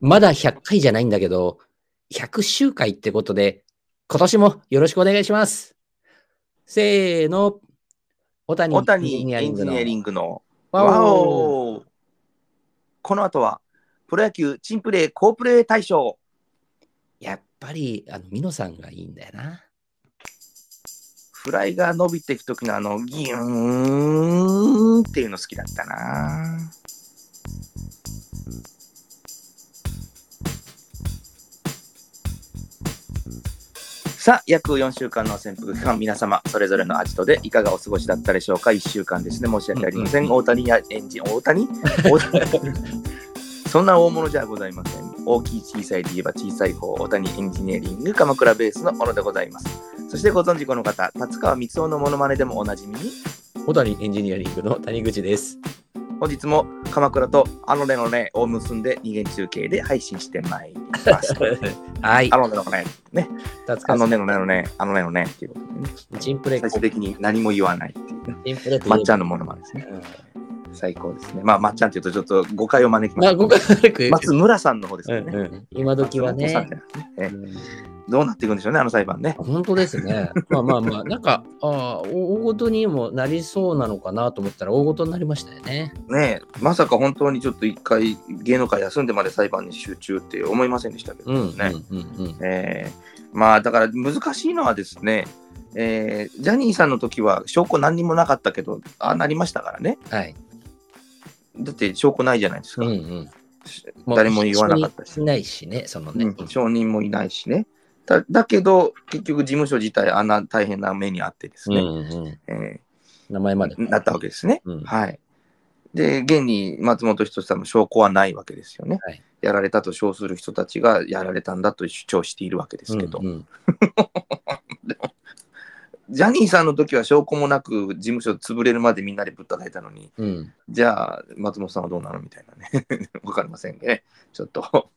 まだ100回じゃないんだけど、100周回ってことで、今年もよろしくお願いします。せーの。小谷小谷エンジニアリングのワオこの後はプロ野球チンプレー好プレー大賞やっぱり、あの、ミノさんがいいんだよな。フライが伸びていく時のあのギューンっていうの好きだったなさあ、約4週間の潜伏期間、皆様、それぞれの味とでいかがお過ごしだったでしょうか ?1 週間ですね、申し訳ありません。大谷やエンジン、大谷？大谷？そんな大物じゃございません。大きい小さいで言えば小さい方、大谷エンジニアリング鎌倉ベースのものでございます。そしてご存知この方、達川光雄のモノマネでもおなじみに、小谷エンジニアリングの谷口です。本日も鎌倉とあのねのねを結んで二元中継で配信してまいります。はいあ。のねのね、ね、あのねのねのね、あのねのねっていうことでね、チンプレー最終的に何も言わないっていうね、まっちゃんのものまねですね。最高ですね。まあ、まっちゃんっていうとちょっと誤解を招きうん。まあ、ます。ご軽く。松村さんの方ですよね。うんうん。今時はねねうんえどうなっていくんでしょうね、あの裁判ね。本当ですね。まあまあまあ、なんか、ああ、大ごとにもなりそうなのかなと思ったら、大ごとになりましたよね。ねえまさか本当にちょっと一回芸能界休んでまで裁判に集中って思いませんでしたけどうん。ね。まあだから難しいのはですね、えージャニーさんの時は証拠何にもなかったけど、ああなりましたからね。はい。だって証拠ないじゃないですうんか。うん。誰も言わなかったしいないしね、そのね。うん証人もいないしね。だだけど、結局事務所自体あんな大変な目にあってですうんね、うん。え名前まで。ーなったわけですね。うんはい。で、現に松本人志さんの証拠はないわけですよね。はいやられたと称する人たちがやられたんだと主張しているわけですけど、うんうん ジャニーさんの時は証拠もなく事務所潰れるまでみんなでぶったたいたのに、うん。じゃあ松本さんはどうなのみたいなね。わかりませんね。ちょっと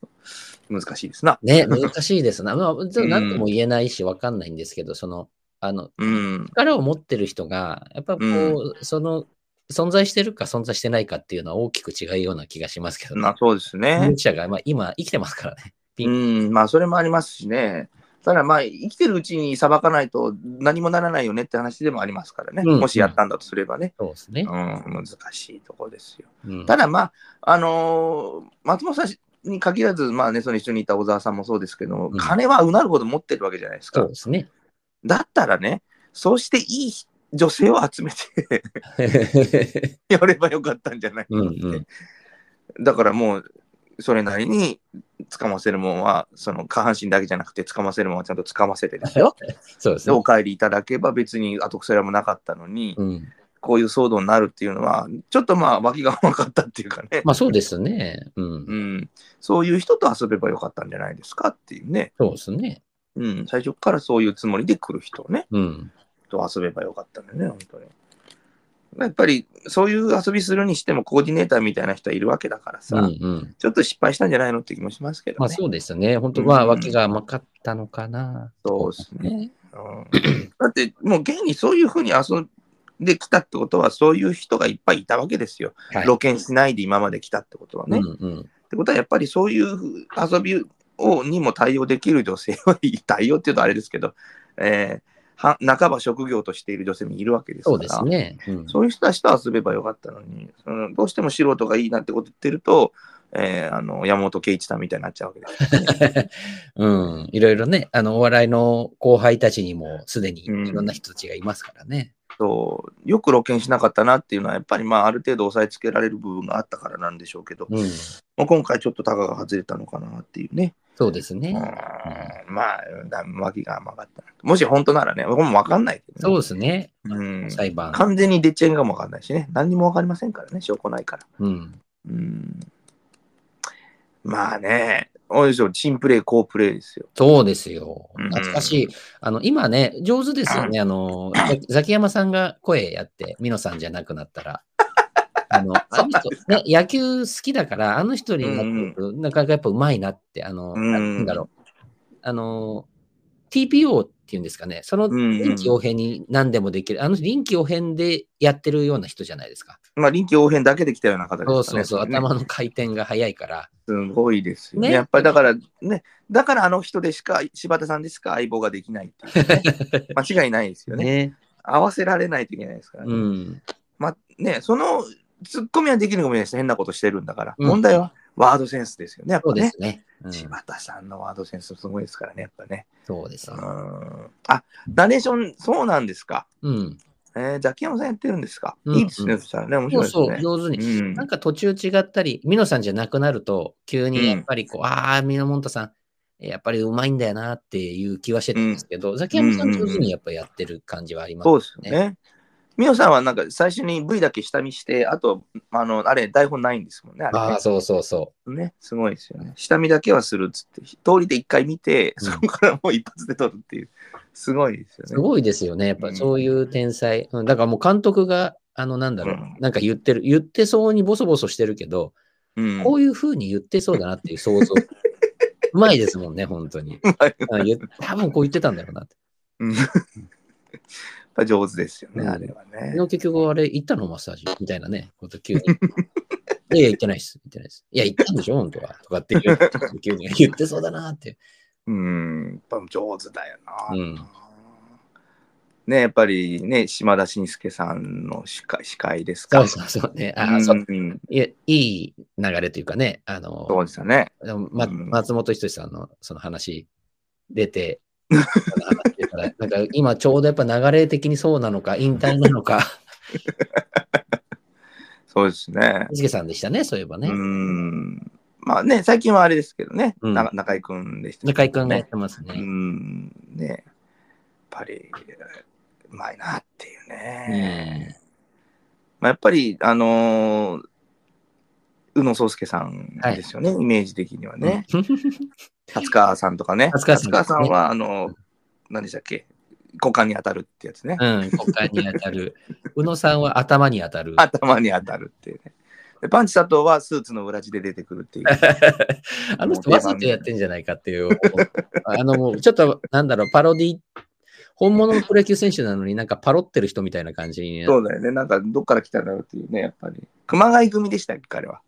難しいですな。ね、難しいですな。まあ、何とも言えないし、わかんないんですけど、その、あの、うん。力を持ってる人が、やっぱこう、その、存在してるか存在してないかっていうのは大きく違うような気がしますけど、まあそうですね技。者が、まあ、今生きてますからね。ピうンん、まあそれもありますしね。ただまあ生きてるうちに裁かないと何もならないよねって話でもありますからね。うんもしやったんだとすればね。そうですねうん、。難しいところですよ。うんただまあ、あのー松本さんに限らず、まあね、その一緒にいた小沢さんもそうですけど、うん金はうなるほど持ってるわけじゃないですかそう。ですね。だったらね、そうしていい女性を集めて やればよかったんじゃないかうんって。うんだからもう、それなりに掴ませるもんは、その下半身だけじゃなくて、掴ませるもんはちゃんと掴ませてですよ。そうですねでお。帰りいただけば別に後腐れもなかったのに、うん、こういう騒動になるっていうのは、ちょっとまあ脇が甘かったっていうかね。まあそうですね。うん。うん、そういう人と遊べばよかったんじゃないですかっていうね、そうですね。うん、最初からそういうつもりで来る人ね、うん。と遊べばよかったんだよね、本当に。やっぱりそういう遊びするにしてもコーディネーターみたいな人はいるわけだからさ、うんうん。ちょっと失敗したんじゃないのって気もしますけどね。まあそうですね。本当まあうん脇が甘かったのかな。そうですね。ね。うんだってもう現にそういうふうに遊んできたってことはそういう人がいっぱいいたわけですよ。はい。露見しないで今まで来たってことはね。うっんうん。てことはやっぱりそういう遊びをにも対応できる女性は対応っていうとあれですけど、えーは半ば職業としている女性もいるわけですからそうですね。うんそういう人たちと遊べばよかったのに、そのどうしても素人がいいなってこと言ってると、えーあの山本圭一さんみたいになっちゃうわけです。うん。いろいろね、あの、お笑いの後輩たちにもすでにいうんろんな人たちがいますからね。そうよく露見しなかったなっていうのは、やっぱりまあある程度押さえつけられる部分があったからなんでしょうけど、うん。もう今回ちょっとタガが外れたのかなっていうね。うんそうですね。まあ、だ脇が甘かったな。もし本当ならね、僕も分かんないけどそうね。ですね。うん裁判。完全に出ちゃいがも分かんないしね。何にも分かりませんからね、証拠ないから。うん。うんまあね、おいでしょ、チンプレー、好プレーですよ。そうですよ。うん懐かしい。あの、今ね、上手ですよね。あの、ザザキヤマさんが声やって、ミノさんじゃなくなったら。あの、あの人、ね、野球好きだから、あの人になってるとなかなかやっぱうまいなって、あの、うんなんだろう。あの、TPO っていうんですかね、その臨機応変に何でもできる、あの臨機応変でやってるような人じゃないですか。まあ、臨機応変だけで来たような方ですかね。そうそうそう、ね頭の回転が速いから。すごいですよね。ねやっぱりだからね、だからあの人でしか、柴田さんでしか相棒ができないっていう、ね、間違いないですよねね。合わせられないといけないですからね。うん。まあね、そのツッコミはできるかもしれないです。変なことしてるんだから。うん問題はワードセンスですよね。やっぱねそうです。ね。うん柴田さんのワードセンスすごいですからね、やっぱね。うそうですね。んあ、ナレーション、そうなんですか？うん。えー、ザキヤマさんやってるんですか？うんいいですね、そしたらね、面白そいうですね。そう、上手に。うんなんか途中違ったり、ミノさんじゃなくなると、急にやっぱりこう、ああ、ミノモンタさん、やっぱりうまいんだよなっていう気はしてたんですけど、ザキヤマさん上手にやっぱやってる感じはありますそうですよね。ミオさんはなんか最初に V だけ下見して、あと、あの、あれ、台本ないんですもんね。あれねああ、そうそうそね、すごいですよね。下見だけはするっつって、通りで一回見て、うんそこからもう一発で撮るっていう、すごいですよう。すね。ごいですよね。やっぱそういう天才。うん、だからもう監督が、あの、なんだろう、うんなんか言ってる、言ってそうにボソボソしてるけど、うん、こういう風に言ってそうだなっていう想像。うまいですもんね、本当に。多分こう言ってたんだろうなって。うんぱ上手ですよね、うんあれはね。結局あれ行ったのマッサージみたいなね、こと急に。いや行ってないです。行ってないです。いや、行ったんでしょ、本当は。とかって言う急に言ってそうだなって。うん、やっぱ上手だよな。うんね、やっぱりね、島田紳介さんの司会司会ですか。そうそうそうね。あ、うんそういやいい流れというかね、あの、そうですよね。松本人志さんのその話出て、なんか今ちょうどやっぱ流れ的にそうなのか、引退なのか、そうですね。しげさんでしたね、そういえばね。うん。まあね、最近はあれですけどね、うんな中居君でした、中居君がやってますうね。ん、ね、やっぱり、うまいなっていうね。まあ、やっぱり、あのー宇野宗介さんですよね、イメージ的にはね。達川さんとかね。達川さん達川さんは、あの、何でしたっけ？股間に当たるってやつね。うん、股間に当たる。宇野さんは頭に当たる。頭に当たるっていうね。でパンチ佐藤はスーツの裏地で出てくるっていう。あの人わざとやってんじゃないかっていう。あのもうちょっとなんだろう、パロディ、本物のプロ野球選手なのになんかパロってる人みたいな感じに。そうだよね。なんか、どっから来たんだろうっていうね、やっぱり。熊谷組でしたっけ、彼は？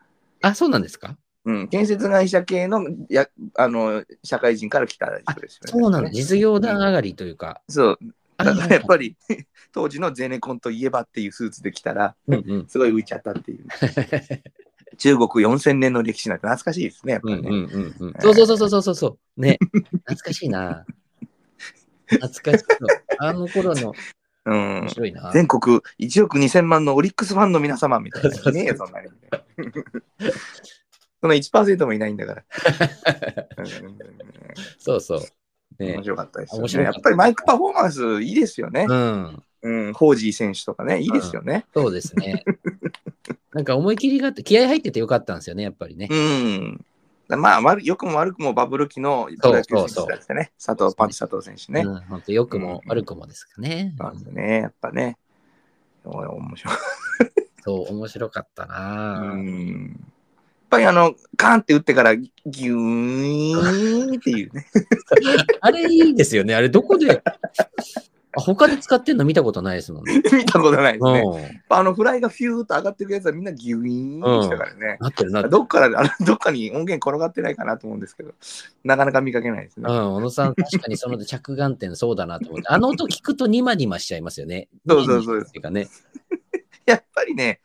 あ、そうなんですか？うん。建設会社系のやあの社会人から来た人ですよね。そうなんだ。実業団上がりというか。そう。あだからやっぱり、当時のゼネコンといえばっていうスーツで来たら、うんうん。すごい浮いちゃったっていう。中国4000年の歴史なんて懐かしいですね、やっぱりね。うんうんうんうん。そうそうそうそうそうそう。ね。懐かしいな。懐かしい。あの頃のうん面。白いな。全国1億2000万のオリックスファンの皆様みたいな。いねえよ、そんなに。その1%もいないんだから。う んそうそう。ね面。白かったですよね。やっぱりマイクパフォーマンスいいですよね。うん。うん、ホージー選手とかね、いいですよね。そうですね。なんか思い切りがあって、気合入っててよかったんですよね、やっぱりね。うん。まあ、悪良くも悪くもバブル期のプロ野球選手だってね、佐藤、パンチ佐藤選手ね。うん、本当良くもうん悪くもですかね。なんね、やっぱね。おい面白い。そう、面白かったな、うん。やっぱりあの、カーンって打ってからギューンっていうね。あれいいですよね。あれどこで、あ他で使ってんの見たことないですもんね。見たことないですね。うん。あのフライがフューッと上がってるやつはみんなギュイーンしたからね。なってるなってる。どっから、あのどっかに音源転がってないかなと思うんですけど、なかなか見かけないですね。うん、小野さん、確かにその着眼点そうだなと思って。あの音聞くとニマニマしちゃいますよね。そうそうそうっていうかね。やっぱりね、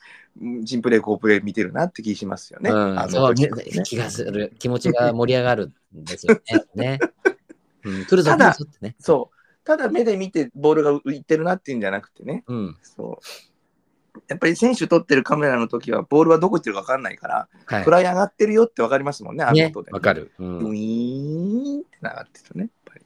ジンプレイ、コープレイ見てるなって気しますよね。うん、あのそう、ね時ね気がする。気持ちが盛り上がるんですよね。ねうん、来るぞ、ただ来るぞってね。そう。ただ目で見てボールが浮いてるなっていうんじゃなくてね。うん。そう。やっぱり選手撮ってるカメラの時はボールはどこ行ってるか分かんないから、はいフ。ライ上がってるよって分かりますもんね、あのね音で。、わかる。うウん。ィーンって流れてるね。やっぱり。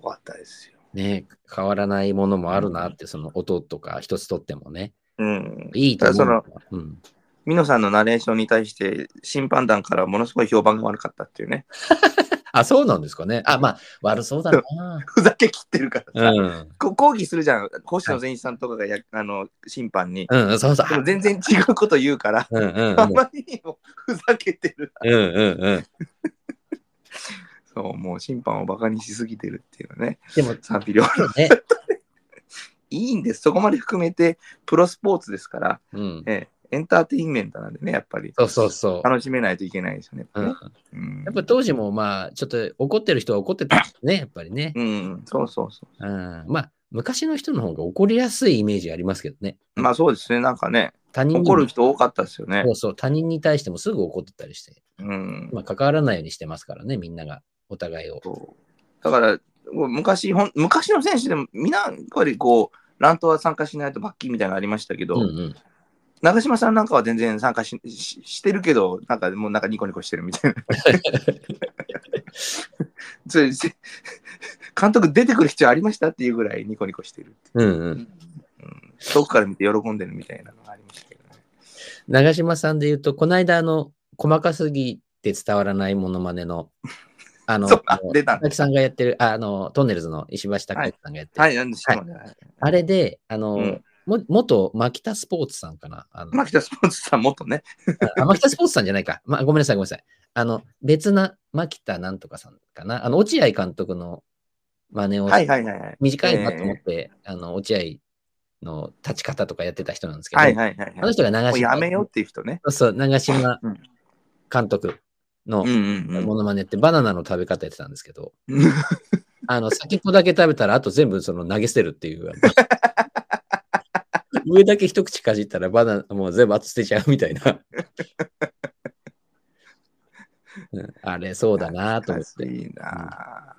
終わったですよ。ね変わらないものもあるなって、その音とか一つとってもね。うん。いいと思う。ただうん。ミノさんのナレーションに対して審判団からものすごい評判が悪かったっていうね。あ、そうなんですかね。あ、まあ、悪そうだな。ふざけ切ってるからさ。うん。こ抗議するじゃん。星野善一さんとかがや、あの審判に。うん、そうそう。でも全然違うこと言うから、うんうんうん。あまりにもふざけてる。うんうんうん。そう、もう審判をバカにしすぎてるっていうのね、でも、賛否両論。ね、いいんです。そこまで含めて、プロスポーツですから、うん。ええエンターテインメントなんでね、やっぱり。そうそうそう。楽しめないといけないですよね。やっうんやっぱ当時もまあ、ちょっと怒ってる人は怒ってたんですね、やっぱりね。うん、そうそうそうん、まあ、昔の人の方が怒りやすいイメージありますけどね。う。まあそうですね、なんかね、他人怒る人多かったですよねそ。うそう、他人に対してもすぐ怒ってたりして、うん。まあ、関わらないようにしてますからね、みんなが、お互いを。だから、昔ほん、昔の選手でも、みんな、やっぱりこう、乱闘は参加しないと罰金みたいなのがありましたけど、うんうん。長嶋さんなんかは全然参加しししてるけど、なんかもうなんかニコニコしてるみたいな。それせ監督出てくる必要ありましたっていうぐらいニコニコしてるうんうん。うん、遠くから見て喜んでるみたいなのがありましたけどね。長嶋さんで言うと、この間、あの、細かすぎて伝わらないものまねの、あの、出たさんがやってる、ああの、トンネルズの石橋貴之さんがやってる、はい、なんでしょうね。あれで、あの、うんも元牧田スポーツさんかな？あの牧田スポーツさん、もっとね。あ牧田スポーツさんじゃないか。まあ、ごめんなさい、ごめんなさい。あの、別な牧田なんとかさんかな？あの、落合監督の真似を、はいはいはいはい。短いなと思って、あの、落合の立ち方とかやってた人なんですけど、はいはいはいあのはい。人が長島、もうやめようっていう人ね。そうそう、長島うん監督のうんうんうんモノマネってバナナの食べ方やってたんですけど、うん。あの、先っぽだけ食べたら、あと全部その投げ捨てるっていう。上だけ一口かじったらバナナもう全部後捨てちゃうみたいな。うんあれ、そうだなと思って。いいな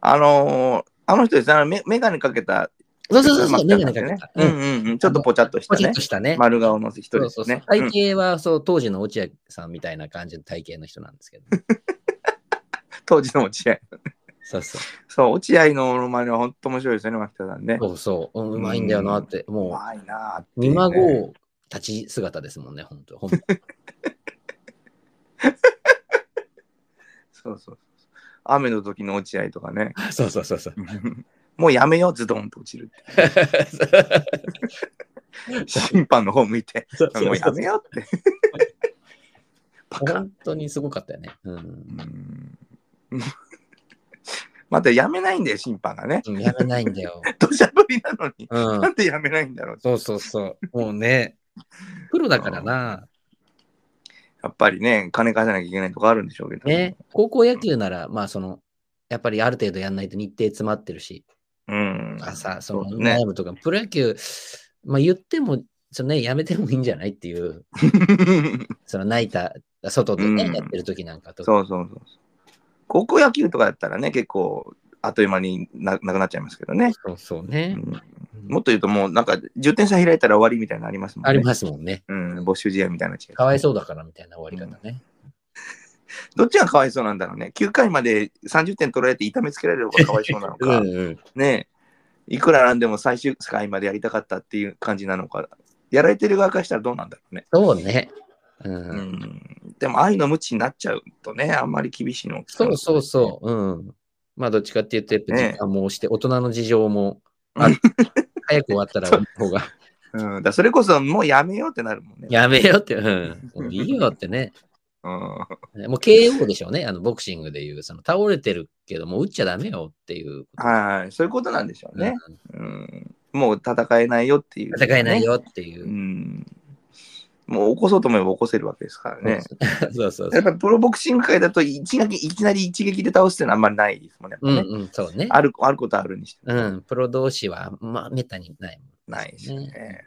あのーあの人ですね、メメガネかけた。そうそうそうそう、メマスガネかけた。うんうんうん。ちょっとぽちゃっとしたねポチッと。したね。丸顔の人そですね。体うん型はそう当時の落合さんみたいな感じの体型の人なんですけど。当時の落合。そうそう。そう、落合のモノマネは本当面白いですよね、牧田さんね。そうそう。うまいんだよなって。うもまいなあってね見まごう立ち姿ですもんね、本当。ほんそうそうそう。雨の時の落合とかね。そうそうそうそう。もうやめよう、ズドンと落ちるって。審判の方向いて、もうやめようって。バカ。本当にすごかったよね。うん。うんまたやめないんだよ、審判がね。うんやめないんだよ。土砂降りなのに、うんな。んでやめないんだろう。そうそうそう。もうね、プロだからな。やっぱりね、金貸さなきゃいけないとこあるんでしょうけど。ね、高校野球なら、まあその、やっぱりある程度やんないと日程詰まってるし、うん。朝、そのね悩むとか、プロ野球、まあ言っても、そのね、やめてもいいんじゃないっていう、その泣いた、外でね、うんやってる時なんかと。そうそうそうそう。高校野球とかだったらね、結構、あっという間にななくなっちゃいますけどね。そうそううね。んもっと言うと、もうなんか10点差開いたら終わりみたいなのありますもんね。ありますもんね。うん、没収試合みたいな違い。かわいそうだからみたいな終わり方ね。どっちがかわいそうなんだろうね。9回まで30点取られて痛めつけられる方がかわいそうなのうか、んうん。ねえいくらなんでも最終回までやりたかったっていう感じなのか、やられてる側からしたらどうなんだろうね。そうね。う。うんん、でも愛の無知になっちゃうとね、あんまり厳しいの。そうそうそう。うん。まあどっちかっていうと、やっぱね時間も押して、大人の事情もある、早く終わったら終わった方が。うん。うん、だそれこそもうやめようってなるもんね。やめようって、うん。もういいよってね。うん、もう KO でしょうね。あの、ボクシングでいう、その倒れてるけど、もう打っちゃダメよっていう。はい、そういうことなんでしょうね。うんうん、もう戦えないよっていう、戦えない。よっていうう。ん。もう起こそうと思えば起こせるわけですからね。そうそう。やっぱプロボクシング界だと一撃いきなり一撃で倒すっていうのはあんまりないですもんね。ねうんうん、そうね。あるあることあるにしてもうん、プロ同士は、まあ、めったにないもん。ないですね。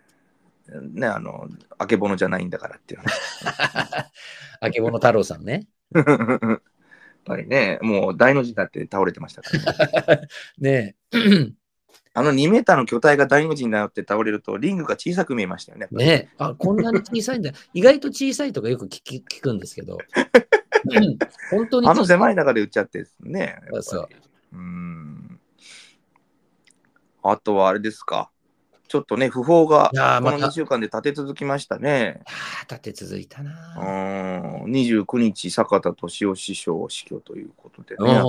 ね、あの、あけぼのじゃないんだからっていう あけぼの太郎さんね。の。やっぱりね、もう大の字になって倒れてましたからね。ねえ。あの2メーターの巨体が大の字になって倒れると、リングが小さく見えましたよね。ねえ。あ、こんなに小さいんだ。意外と小さいとかよく聞き聞くんですけど。うん本当にあの狭い中で打っちゃってですね。そううん。あとはあれですか。ちょっとね、不法がこのいやーまた2週間で立て続きましたね。ああ、立て続いたうな。ん29日、坂田敏夫師匠死去ということでね。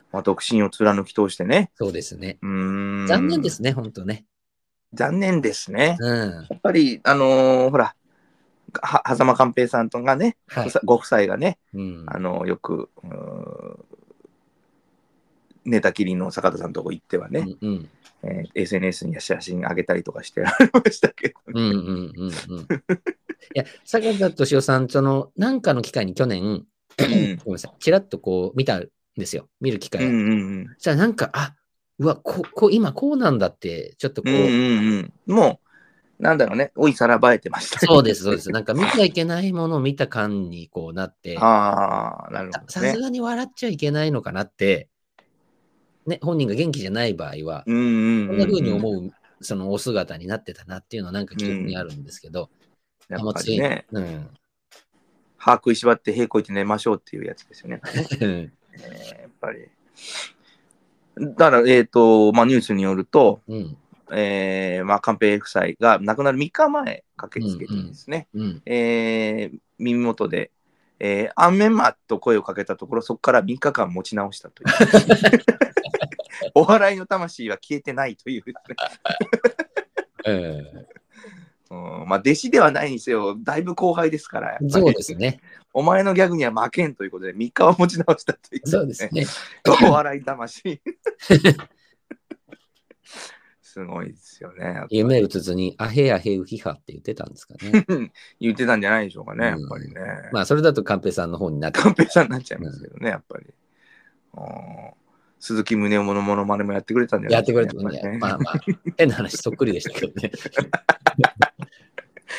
うんまあ、独身を貫き通してね。そうですね。うーん残念ですね、本当ね。残念ですね。うん。やっぱり、あのーほら、は狭間寛平さんとがね、はい。ご夫妻がね、うん、あのよく、寝たきりの坂田さんのとこ行ってはね、うんうんえー SNS に写真上げたりとかしてられましたけど、うんうんうんうん。いや、坂田敏夫さん、その、なんかの機会に去年、うんごめんなさい、ちらっとこう見たんですよ。見る機会。うんうんうんじゃあなんか、あうわ、ここう今こうなんだって、ちょっとこう、うんうんうん、もう、なんだろうね、おいさらばえてました、そうです、そうです。なんか見ちゃいけないものを見た感にこうなって、ああ、なるほどねささす。がに笑っちゃいけないのかなって、ね、本人が元気じゃない場合は、うんうんこんな風に思う、そのお姿になってたなっていうのはなんか記憶にあるんですけど、うついぱりね、うん。歯食いしばって平行いて寝ましょうっていうやつですよね。うんえーやっぱり。だから、えっ、と、まあ、ニュースによると、うん。えーまあ、寛平夫妻が亡くなる3日前駆けつけてですね、うん。えー耳元で、えー、アンメンマと声をかけたところ、そこから3日間持ち直したという。お笑いの魂は消えてないというですね、う んうんまあ、弟子ではないにせよ、だいぶ後輩ですから、そうですね。お前のギャグには負けんということで、3日は持ち直したという、そうですね。お笑い魂。すごいですよね。夢うつつに、アヘアヘウヒハって言ってたんですかね。言ってたんじゃないでしょうかね、やっぱりね。まあ、それだとカンペさんの方になって、寛平さんになっちゃいますけどね、やっぱり。うん鈴木宗男のモノマネもやってくれたんじゃないやってくれてやっぱりね。まあまあ、変な話、そっくりでしたけどね。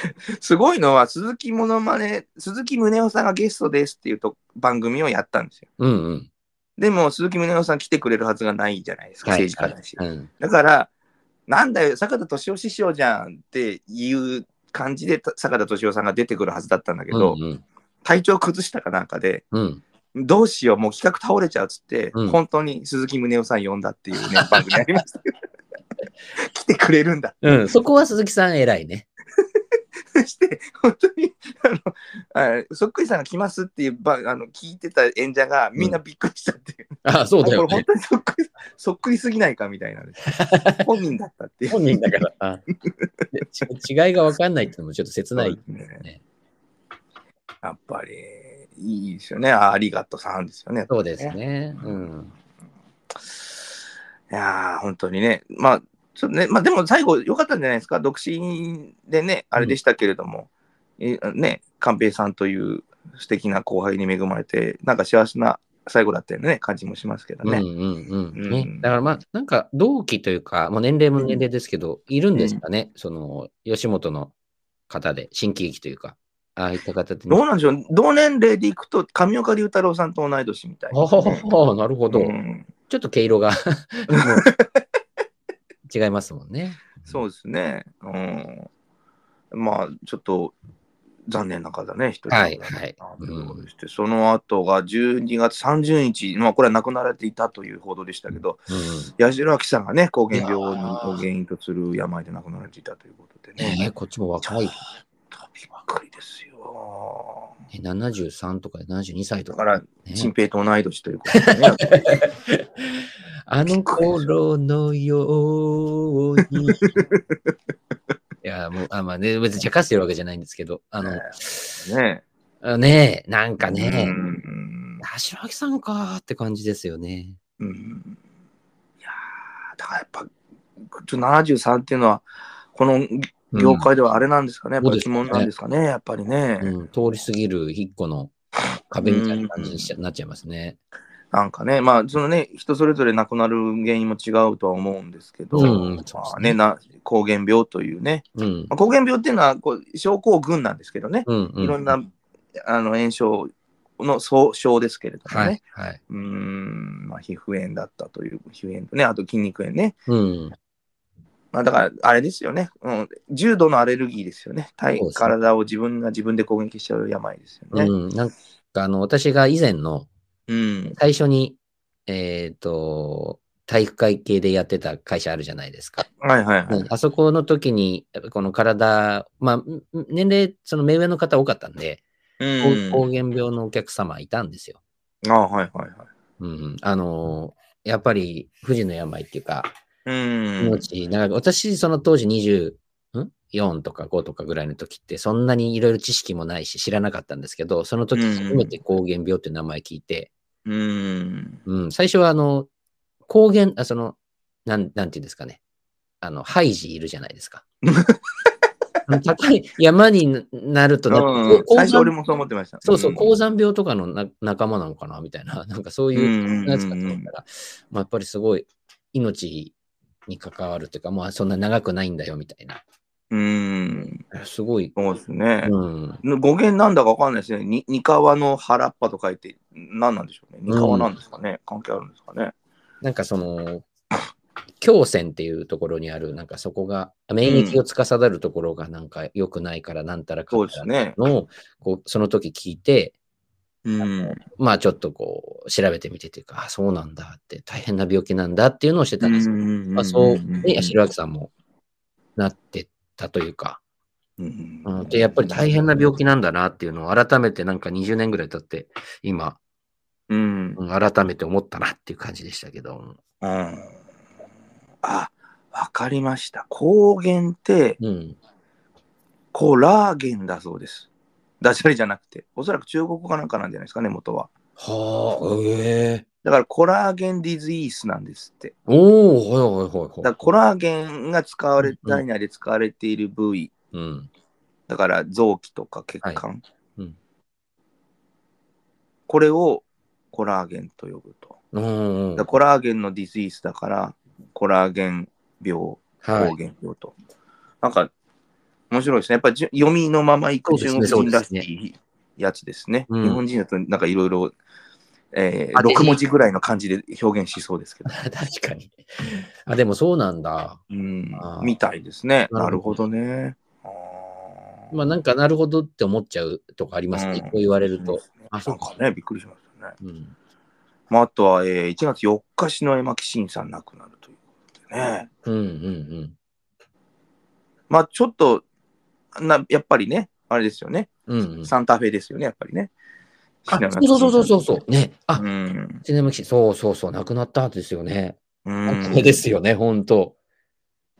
すごいのは、鈴木モノマネ、鈴木宗男さんがゲストですっていうと番組をやったんですよ。うんうん。でも、鈴木宗男さん来てくれるはずがないじゃないですか、はい政治家だし。うんだから、なんだよ、坂田敏夫師匠じゃんっていう感じで、た坂田敏夫さんが出てくるはずだったんだけど、うんうん体調崩したかなんかで、うん。どうしよう、もう企画倒れちゃうっつって、うん本当に鈴木宗男さん呼んだっていうね、番組ありましたよ。来てくれるんだ。うん、そこは鈴木さん偉いね。そして、本当に、あの、あそっくりさんが来ますっていうばあの聞いてた演者がみんなびっくりしたっていう。ああ、そうだよね。あこれ本当にそっくり、そっくりすぎないかみたいなね。本人だったっていう。本人だから。違いが分かんないっていうのもちょっと切ない。ねねやっぱり、いいですよね。あありがとうさんですよね。そうですね。うん。いやー、本当にね。まあ、ちょっとね、まあでも最後良かったんじゃないですか？独身でね、あれでしたけれども、えね、寛平さんという素敵な後輩に恵まれて、なんか幸せな最後だったよね、感じもしますけどね。うんうんうん。うん。ね、だからまあ、なんか同期というか、もう年齢も年齢ですけど、いるんですかね、その吉本の方で、新喜劇というか、ああいった方って、どうなんでしょう、同年齢でいくと、上岡龍太郎さんと同い年みたいですね、ああ、なるほど。うん。ちょっと毛色が 違いますもんね。そうですね。うん、まあ、ちょっと残念な方ね、一人はいはいして、その後が12月30日、まあ、これは亡くなられていたという報道でしたけど、うん八代亜紀さんがね、膠原病を原因とする病で亡くなられていたということでね。ねえこっちも若い。びっくりですよ。ね73とか72歳とか。だから、ね陳平と同い年ということでね。あの頃のように。いや、もう、あまあね、別に茶化してるわけじゃないんですけど、あの、ねあねえ、なんかうね、ん橋脇さんかーって感じですよね。うんいやーだからやっぱ、ちょっと73っていうのは、この業界ではあれなんですかね、やっぱり疑問なんですかね、やっぱりね。うん、通り過ぎる一個の壁みたいな感じになっちゃいますね。なんかね、まあ、そのね、人それぞれ亡くなる原因も違うとは思うんですけど、うんまあね、な膠原病というね、うん。まあ、膠原病っていうのはこう症候群なんですけどね、うん、うん。いろんなあの炎症の総称ですけれどもね、はい、はい。うーん、まあ、皮膚炎だったという、皮膚炎とね、あと筋肉炎ね。うん。まあ、だから、あれですよね、うん、重度のアレルギーですよね。体体を自分が自分で攻撃しちゃう病ですよね。うん。なんか、あの、私が以前の、うん。最初に、えっ、と、体育会系でやってた会社あるじゃないですか。はいはいはい。あそこの時に、この体、まあ、ん年齢、その目上の方多かったんで、うん。膠原病のお客様いたんですよ。あはいはいはい。うんうん、あのーやっぱり、不治の病っていうか、うん。命長く、私、その当時20、ん ?4 とか5とかぐらいの時って、そんなにいろいろ知識もないし、知らなかったんですけど、その時初めて膠原病っていう名前聞いて、うん。うん、最初はあの、高原、あその、なん、なんていうんですかね。あの、ハイジいるじゃないですか。高い山になるとね、うん最初俺もそう思ってました。そうそう、ん高山病とかのな仲間なのかなみたいな、なんかそういうやつかと思ったら、まあ、やっぱりすごい命に関わるというか、まあそんな長くないんだよみたいな。うん。すごい。そうですね。うん。語源なんだかわかんないですね。に三河の原っぱと書いて、何なんでしょうね。三河なんですかね。関係あるんですかね。なんかその、胸腺っていうところにある、なんかそこが、免疫を司るところがなんか良くないからなんたらかそんたら。のを、こう、その時聞いて、うん。まあちょっとこう、調べてみてというか、あ、そうなんだって、大変な病気なんだっていうのをしてたんですよ。まあそう、ね、八代亜紀さんもなってたというか、うんうん、で、やっぱり大変な病気なんだなっていうのを改めてなんか20年ぐらい経って、今、うん。うん改めて思ったなっていう感じでしたけど。うん。あ、わかりました。高原って、うん。コラーゲンだそうです。ダジャレじゃなくて、おそらく中国語かなんかなんじゃないですかね、元は。はあ、ええだからコラーゲンディズイースなんですって。おおはいはいはいはい。だからコラーゲンが使われ、うん体内で使われている部位、うん。だから臓器とか血管、はいうんこれをコラーゲンと呼ぶと。うんコラーゲンのディズイースだから、コラーゲン病、は抗い。原病と。なんか、面白いですね。やっぱ読みのままいく中そうですね国人らしそうですいやつですね。うん日本人だとなんかいろいろ、えー、当てに6文字ぐらいの漢字で表現しそうですけど。確かに。あ、でもそうなんだ。うんみたいですね。なるほどね。まあなんかなるほどって思っちゃうとこありますね。うんこう言われると。あなんかね、びっくりしましたね。うん。まあ、あとは、えー、1月4日、篠山紀信さん亡くなるということでね。うんうんまあ、ちょっと、なやっぱりね、あれですよね。うん。うんうん。サンタフェですよね、やっぱりね。あ、そうそうそうそうそう。ね。あ、うん。シネマキシそうそうそう。亡くなった後ですよね。うんこれですよね、本当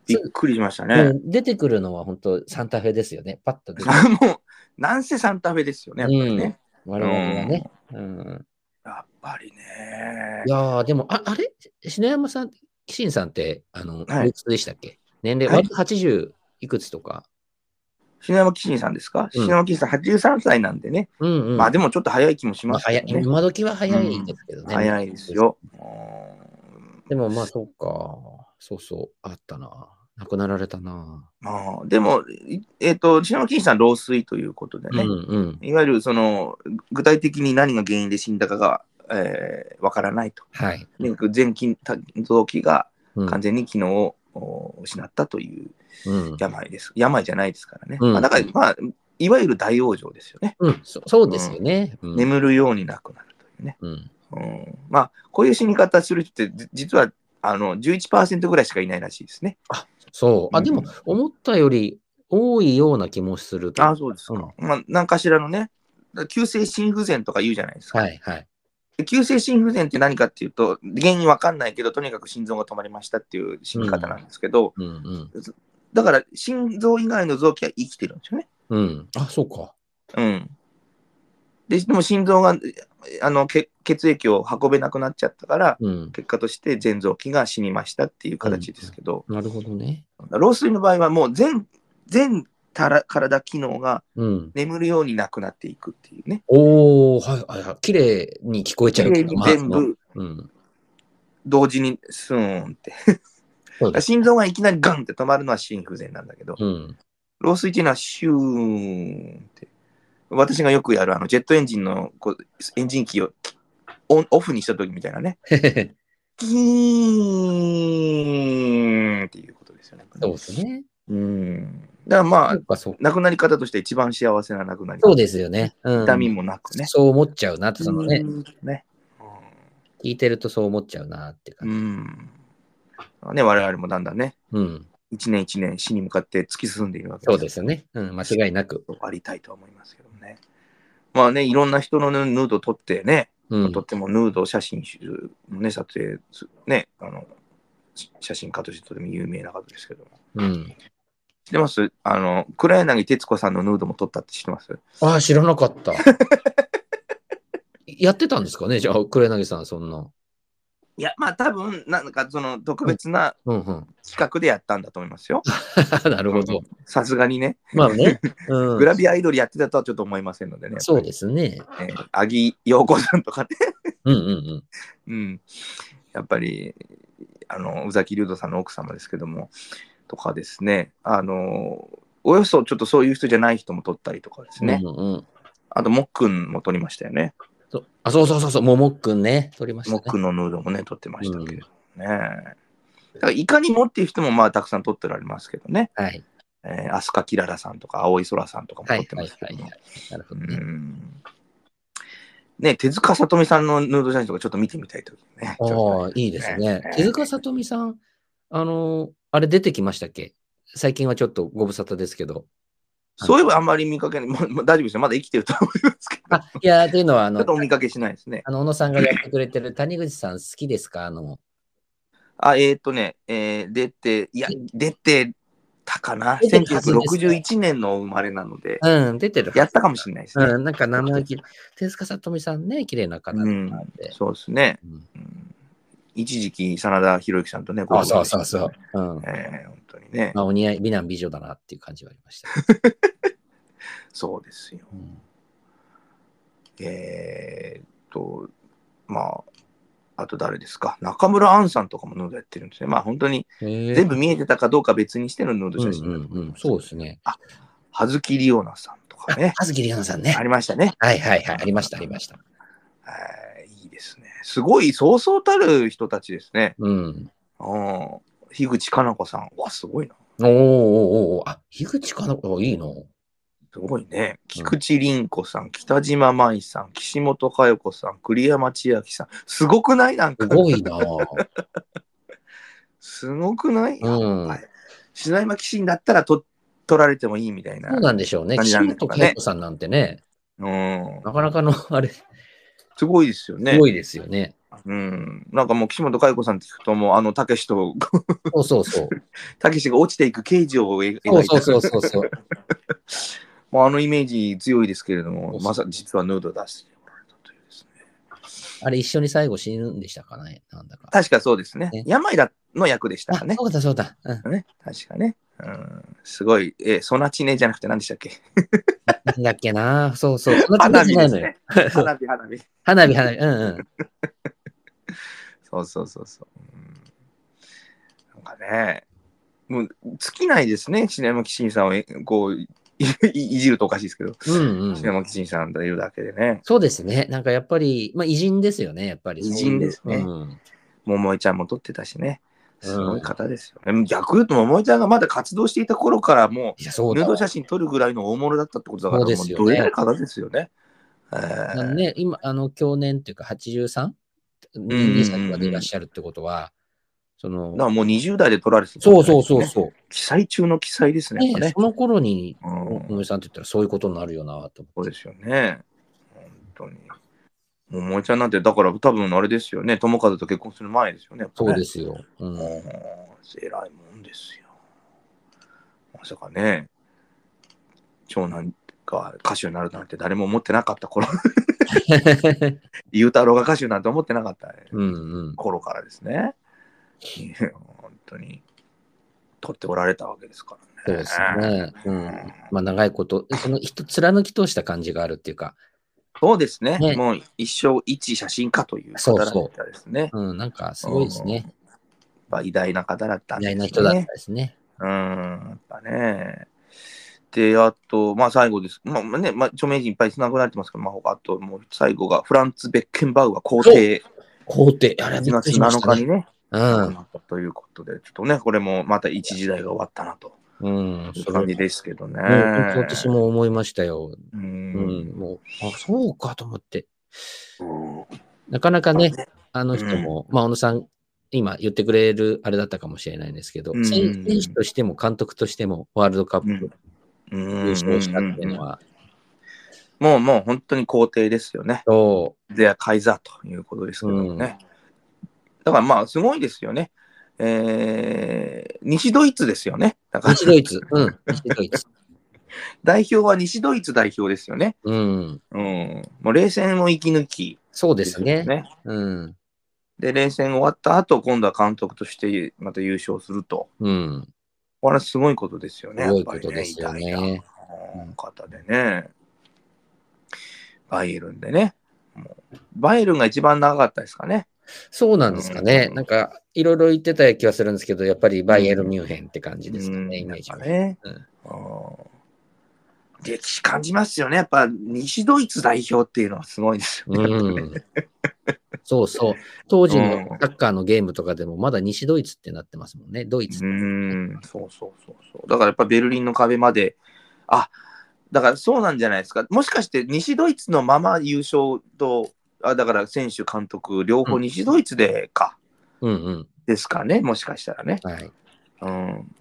びっくりしましたうね。ん出てくるのは本当サンタフェですよね。パッと出て もう、なんせサンタフェですよね、やっぱりね。我々はね。うん。やっぱりねい。やー、でも、ああれ？篠山さん、キシンさんって、あの、はいいくつでしたっけ？年齢、はい割と80いくつとか？篠山紀信さんですか？うん篠山紀信さん83歳なんでね。うんうん。まあでもちょっと早い気もしますけどね。今時は早いですけどね。早いです。よ。でもまあ、そうか。そうそう、あったな。亡くなられたな。まあ、でも、いえっ、と、篠山紀信さん、老衰ということでね、うんうん。いわゆるその具体的に何が原因で死んだかが、えーわからないと。はい。全筋臓器がうん完全に機能をお失ったといううん病です。病じゃないですからね。うんまあ、だから、まあ、いわゆる大往生ですよね。うん、そそうですよね。うん眠るようになくなるというね。うんうん、まあ、こういう死に方する人って、じ実はあの11%ぐらいしかいないらしいですね。そう。あ、うんでも、思ったより多いような気もすると。あそうですか。まあ、何かしらのね、急性心不全とか言うじゃないですか。はいはい。で急性心不全って何かっていうと、原因わかんないけど、とにかく心臓が止まりましたっていう死に方なんですけど、うんうん。だから心臓以外の臓器は生きてるんですよね。うん。あ、そうか。うん。ででも心臓があの血血液を運べなくなっちゃったから、うん。結果として全臓器が死にましたっていう形ですけど、なるほどね。老衰の場合はもう全全たら体機能がうん。眠るようになくなっていくっていうね。おー、はいはいはい。綺麗に聞こえちゃうけど、綺麗にまあ全部うん。同時にスーンって。心臓がいきなりガンって止まるのは心不全なんだけど、うん。老衰っていうのはシューンって。私がよくやるあのジェットエンジンのこうエンジンキーをオンオフにした時みたいなね。キーンっていうことですよね。そうですね。うん。だからまあ。亡くなり方として一番幸せな亡くなり方。そうですよね。うん。痛みもなくね。そう思っちゃうなって、そのね、うんね。聞いてるとそう思っちゃうなってう感じ。ん。ね、我々もだんだんね、うん。一年一年死に向かって突き進んでいるわけそうですよね。うん。間違いなく。ありたいと思いますけどね。まあね、いろんな人のヌヌードを撮ってね、うんと。ってもヌード写真集のね、撮影す、ね、あの、し写真家としてとても有名な方ですけども。うん。知ってます？あの、黒柳徹子さんのヌードも撮ったって知ってます？ああ、知らなかった。やってたんですかね？じゃあ、黒柳さん、そんな。いや、まあ多分、なんかその特別なうんうん。企画でやったんだと思いますよ。なるほど。さすがにね。まあね。うんグラビアアイドルやってたとはちょっと思いませんのでね。そうですね。えー、アギ陽子さんとかね。うんうんうん。うん。やっぱり、あの、宇崎竜斗さんの奥様ですけども、とかですね。あの、およそちょっとそういう人じゃない人も撮ったりとかですね。うんうんうんあと、もっくんも撮りましたよね。そうあ、そうそうそうそう、ももっくんね、撮りましたね。もっくんのヌードもね、撮ってましたけれどもね。だからいかにもっていう人もまあたくさん撮ってられますけどね。はい。えー、飛鳥きららさんとか青い空さんとかも撮ってはいはいますけども。はいはい。なるほうどね。んね、手塚さとみさんのヌード写真とかちょっと見てみたいとね。ああ、いいですねね。手塚さとみさん、あの、あれ出てきましたっけ？最近はちょっとご無沙汰ですけど。とそういえばあんまり見かけない。もうもう大丈夫ですよ。まだ生きてると思いますけど。あ、いや、というのは、あのちょっと、お見かけしないですね。あの、小野さんがやってくれてる谷口さん好きですか？あの、あ、えっ、とね、えー出て、いや、出てたかな。出てたはずですね1961年の生まれなので、うん、出てる。やったかもしれないですね。うん、なんか名前き、手塚さとみさんね、綺麗な方なんで。そうですね。うんうん一時期、真田広之さんとね、あ、そうそうそう。うん。えー本ね、まあ、お似合い、美男美女だなっていう感じはありました。そうですよ。うんえーっと、まあ、あと誰ですか？中村アンさんとかもヌードやってるんですね。まあ本当に全部見えてたかどうか別にしてのヌードうん写真。うんうん、そうですね。葉月里央奈さんとかね。葉月里奈さんねあ。りましたね。はいはいはい、ありました、ありました。はいいいですね。すごい、そうそうたる人たちですね。うん。うん。樋口かな子さん。わ、すごいな。おーおーおーあ、樋口かなあいいの？すごいね。菊池凛子さん、北島舞さん、岸本佳代子さん、栗山千明さん。すごくない？なんかす。ごいな すごくない、うんはい篠山騎士だったらと取られてもいいみたいな。そうなんでしょうね。岸本佳代子さんなんてね、うん。なかなかの、あれ、すすごいですよね。ごいですよね。うん。なんかもう岸本佳代子さんって聞くと、もうあの、たけしと、そうそうそう。たけしが落ちていく刑事を描いそうた。そうそうそうそう。もうあのイメージ強いですけれども、まさ実はヌード出しておられたというですね。あれ一緒に最後死ぬんでしたかね？なんだか。確かそうですね。ね病だの役でしたあかね。そうだそうだ。うん。ね確かね。うん、すごい、え、ソナチネじゃなくて何でしたっけ？なんだっけなそうそう。花感じないのよ火ね。。花火、花火。花火、花火。うんうん。そうそうそうそう。うん、なんかね、もう尽きないですね、篠山紀信さんをえこういいじるとおかしいですけど、うんうん篠。山紀信さんというだけでね、そうですね。なんかやっぱり、まあ偉人ですよね、やっぱり。偉人ですねうん桃江ちゃんも撮ってたしね、すごい方ですよね。逆言うと、桃江ちゃんがまだ活動していた頃からもうう、ヌだード写真撮るぐらいの大物だったってことだから、そうねもうどれぐらい方ですよね。えーね、今、あの、去年っていうか 83? んに作がでいらっしゃるってことは、そのだか、らもう20代で撮られてた、そうそうそうそう。記載中の記載ですね。ねねその頃に、うん野村さんって言ったらそういうことになるよなと思って。そうですよね。本当に。もうちゃんなんて、だから多分あれですよね。友和と結婚する前ですよね。ねそうですよ。うん。偉いもんですよ。まさかね、長男が歌手になるなんて誰も思ってなかった頃、ゆうたろうが歌手なんて思ってなかったうんうん。頃からですね。本当に、取っておられたわけですからね。そうですね。うん。まあ長いこと、その人貫き通した感じがあるっていうか、そうですね。ねもう一生一写真家というそうそう方だったですね。うん、なんかすごいですね。まあ、偉大な方だったん偉ですね。大な人だったですね。うん、やっぱね。で、あと、まあ最後です。まあね、まあ、著名人いっぱい繋がられてますけど、まあ、あともう最後がフランツ・ベッケンバウアー皇帝、皇帝、あれび1っくり月7しましたね。日にね、うん。ということで、ちょっとね、これもまた一時代が終わったなとうん。いう感じですけどね。もう本当私も思いましたよ。ううん。ん。もう、あ、そうかと思って。うんなかなかね、あの人も、まあ、小野さん、今言ってくれるあれだったかもしれないんですけど、うん選選手としても監督としてもワールドカップうん優勝したっていうのは、もうもう本当に皇帝ですよね。そゼア・カイザーということですけどもね。だからまあ、すごいですよね。えー、西ドイツですよね。西ドイツ、うん、西ドイツ。代表は西ドイツ代表ですよね。うん、うん。もう冷戦を生き抜きそうでですね。ね。うん、で、連戦終わった後、今度は監督としてまた優勝すると。うん。これはすごいことですよね。すごいことですよね方でね。バイエルンでね。バイエルンが一番長かったですかね。そうなんですかね。うんなんか、いろいろ言ってた気がするんですけど、やっぱりバイエルン・ミュンヘンって感じですかうんね、イメージは。ね。歴史感じますよね。やっぱ西ドイツ代表っていうのはすごいですよね。うん。そうそう。当時のうんサッカーのゲームとかでもまだ西ドイツってなってますもんね。ドイツ。うん、そうそうそうそう。だからやっぱベルリンの壁まで、あだからそうなんじゃないですか。もしかして西ドイツのまま優勝と、あだから選手、監督、両方西ドイツでか、うんうん。ですかね、もしかしたらね。はい。うん。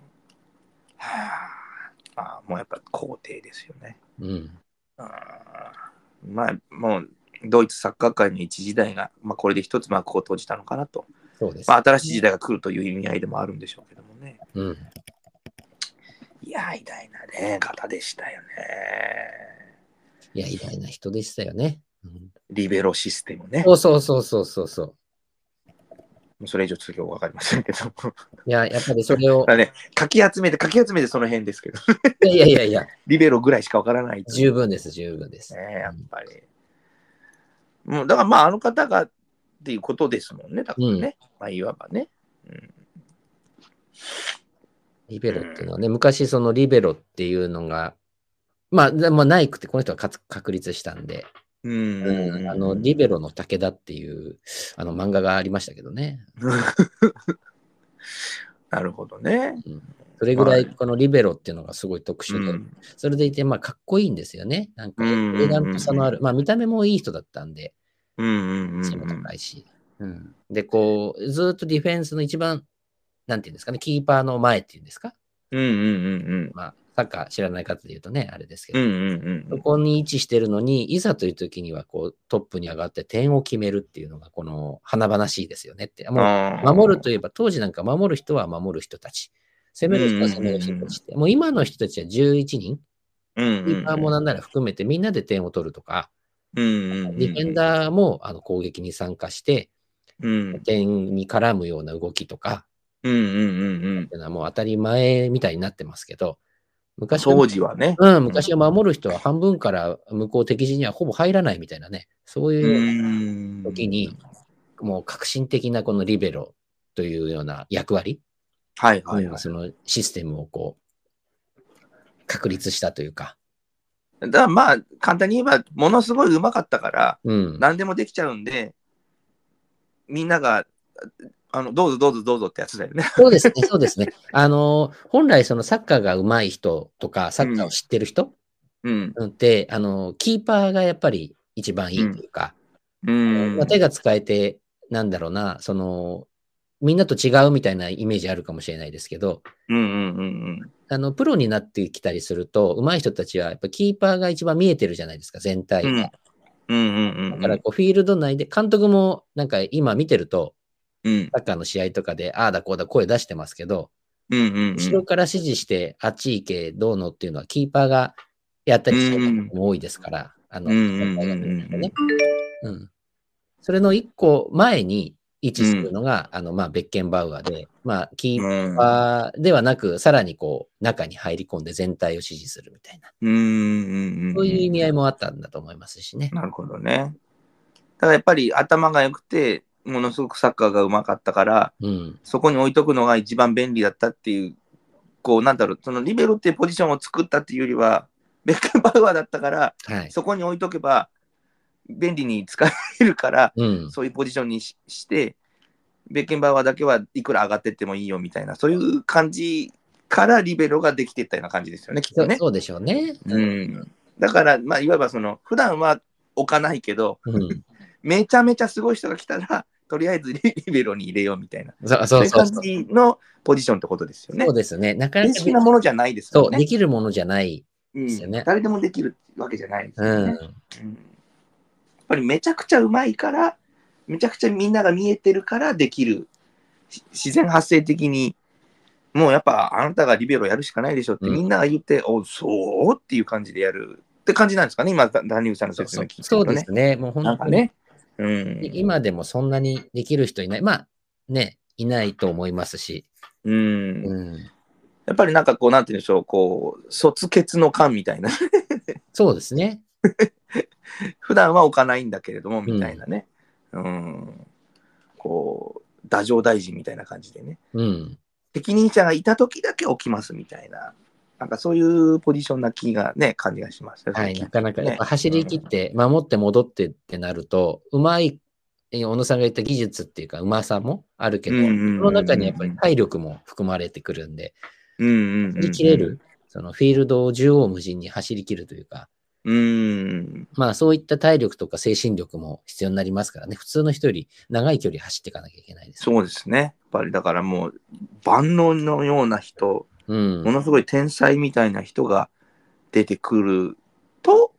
はあ、まあ、もうやっぱ皇帝ですよね。うん。あーまあ、もうドイツサッカー界の一時代が、まあ、これで一つ幕を閉じたのかなと。そうです。まあ、新しい時代が来るという意味合いでもあるんでしょうけどもね。うん。いや、偉大なね、方でしたよね。いや、偉大な人でしたよね。うんリベロシステムね。そうそうそうそうそうそう。それ以上続きは分かりませんけど。いや、やっぱりそれをだ、ね、かき集めて、かき集めてその辺ですけど、いやいやいや、リベロぐらいしか分からない十分です、十分です。ね、やっぱり。もうだからまあ、あの方がっていうことですもんね、だからね。まあ、いわばね。うんリベロっていうのはね、昔そのリベロっていうのが、まあ、でまあ、ナイクってこの人が確立したんで、うんうんあの、リベロの武田っていうあの漫画がありましたけどね。なるほどね。それぐらはいいこのリベロっていうのがすごい特殊で、うん。それでいて、まあ、かっこいいんですよね。なんか、うんうんうん。エレガントさのある、まあ、見た目もいい人だったんで、うんうんうん背も高いし。うん。で、こう、ずーっとディフェンスの一番、なんていうんですかね、キーパーの前っていうんですか？うんうんうんまあ、サッカー知らない方で言うとね、あれですけど、うんうんうんうん。そこに位置してるのに、いざという時にはこうトップに上がって点を決めるっていうのが、この華々しいですよねって。もう守るといえば、当時なんか守る人は守る人たち、攻める人は攻める人たちって、もう今の人たちは11人、うんうんうん。キーパーもなんなら含めてみんなで点を取るとか、うんうんうんディフェンダーもあの攻撃に参加して、うん。点に絡むような動きとか、うんうんうんうん。っていうのはもう当たり前みたいになってますけど、昔は当時はね。うん、昔は守る人は半分から向こう敵陣にはほぼ入らないみたいなね、そういうん。時に、もう革新的なこのリベロというような役割、はいはいはい。うんそのシステムをこう、確立したというか、だからまあ、簡単に言えば、ものすごいうまかったから、うん、何でもできちゃうんで、みんなが、あのどうぞどうぞどうぞってやつだよね。そうですね、そうですね。あの、本来そのサッカーが上手い人とか、サッカーを知ってる人うん。って、あの、キーパーがやっぱり一番いいというか、うん。まあ手が使えて、なんだろうな、その、みんなと違うみたいなイメージあるかもしれないですけど、うんうんうんあの、プロになってきたりすると、上手い人たちは、やっぱキーパーが一番見えてるじゃないですか、全体うん。が。うんうんうんうん。だから、こう、フィールド内で、監督も、なんか今見てると、うんサッカーの試合とかで、ああだこうだ声出してますけど、うんうん後ろから指示して、あっち行け、どうのっていうのは、キーパーがやったりすることも多いですから、うん。それの一個前に位置するのが、あの、まあ、ベッケンバウアーで、まあ、キーうんパーではなく、さらにこう、中に入り込んで全体を指示するみたいな、うんうんうん。そういう意味合いもあったんだと思いますしね。なるほどね。だからやっぱり頭が良くて、ものすごくサッカーがうまかったから、うん。そこに置いとくのが一番便利だったっていう、こう、なんだろう、そのリベロっていうポジションを作ったっていうよりは、ベッケンバウアーだったから、はい。そこに置いとけば、便利に使えるから、うん。そういうポジションにしして、ベッケンバウアーだけはいくら上がってってもいいよみたいな、そういう感じからリベロができていったような感じですよね、きっとね。そうそうでしょうね。うん、だから、まあ、いわばその、普段は置かないけど、うん。めちゃめちゃすごい人が来たら、とりあえず リベロに入れようみたいな、そうそいう感そううそうそう。じのポジションってことですよねそう。ですね。なかな正か式なものじゃないですそう、よね。できるものじゃない。うんですよね誰でもできるわけじゃないですうん。よね。うんぱりめちゃくちゃうまいから、めちゃくちゃみんなが見えてるからできる。し自然発生的に、もうやっぱあなたがリベロやるしかないでしょってうんみんなが言って、おそうっていう感じでやるって感じなんですかね、今、ダダニューさんの説明聞いてね。そうですね。もう本当に。ね。ううん。今でもそんなにできる人いない。まあ、ね、いないと思いますし。うん。うん。やっぱりなんかこう、なんて言うんでしょう、こう、卒血の感みたいな。そうですね。普段は置かないんだけれども、みたいなね。うん。こう、太政大臣みたいな感じでね。うん。責任者がいた時だけ置きますみたいな。なんかそういうポジションな気がね、感じがしますね。はい、なかなか、ねやっぱ走り切って、守って戻ってってなると、うまい、え小野さんが言った技術っていうか、うまさもあるけど、うんうんうんうんその中にやっぱり体力も含まれてくるんで、うんうんうんうん走り切れる、そのフィールドを縦横無尽に走り切るというか、うん。まあそういった体力とか精神力も必要になりますからね、普通の人より長い距離走っていかなきゃいけないです。そうですね。やっぱりだからもう、万能のような人、うんも。のすごい天才みたいな人が出てくると、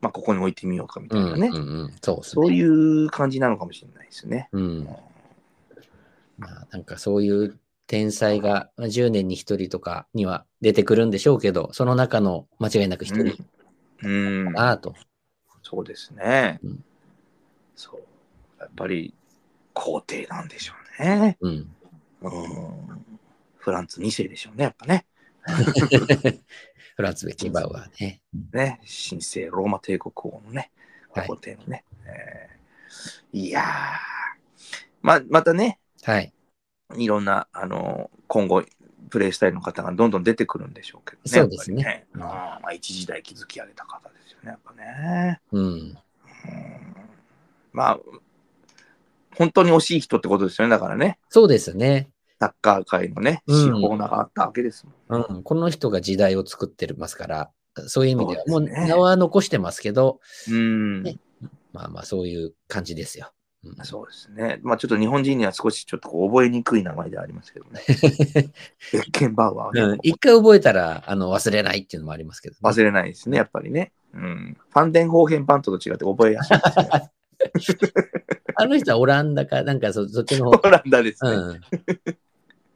まあ、ここに置いてみようかみたうんいなね。うんうん、そう。そういう感じなのかもしれないですね。うん。まあなんかそういう天才がまあ10年に1人とかには出てくるんでしょうけど、その中の間違いなく1人うん。かなと。そうですね。うんそう。やっぱり、皇帝なんでしょうね。うん。うん。フランツ2世でしょうね、やっぱね。フランツ・ベッキンバウアーね。ね、神聖ローマ帝国王のね、はい皇帝のね。えーいやー、ままたね、はい。いろんな、あの今後、プレイスタイルの方がどんどん出てくるんでしょうけどね。そうですねねまあ、一時代築き上げた方ですよね、やっぱね。うん。うんまあ、本当に惜しい人ってことですよね、だからね。そうですね。サッカー界のね、うん司法があったわけですもん。うん。この人が時代を作ってますから、そういう意味では、もうですね名は残してますけど、うんねまあまあそういう感じですよ。うんそうですね。まあちょっと日本人には少しちょっと覚えにくい名前ではありますけどね。ベッケンバウアーうん一回覚えたらあの忘れないっていうのもありますけど、ね。忘れないですね、やっぱりね。うん。ファンデンホーヘンパントと違って覚えやすいですね。あの人はオランダか、なんかそそっちの方オランダですね。うん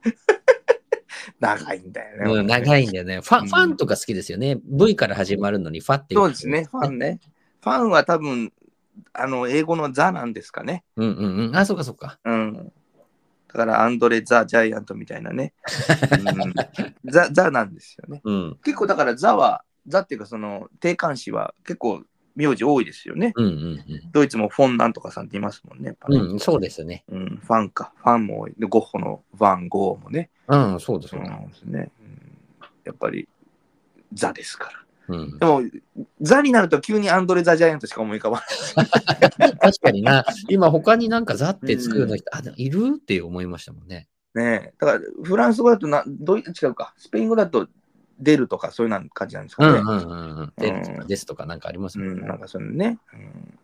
長いんだよね。うん、長いんだよね。ファうんン、ファンとか好きですよね。V から始まるのにファって言そうですね、ファンね。ファンは多分、あの、英語のザなんですかね。うんうんうん。あ、そうかそうか。うん。だから、アンドレ・ザ・ジャイアントみたいなね。うん、ザ・ザなんですよね。うん。結構だから、ザは、ザっていうか、その、定冠詞は結構、名字多いですよね。うんうんドイツもフォンなんとかさんって言いますもんね。うん。うん、そうですね。うん、ファンか。ファンも多い。で、ゴッホのファン、ゴーもね。うん、そうですね。なんですね。うん、やっぱり、ザですから。うん、でも、ザになると急にアンドレ・ザ・ジャイアントしか思い浮かばない。確かにな、今他になんかザって作るの人、あ、でもいるって思いましたもんね。ねえ。だから、フランス語だとな、ど違うか。スペイン語だと、出るとか、そういうな感じなんですかね。うんうんうんうん。でとかですとかなんかありますもんね。うん、なんかそのね。うん、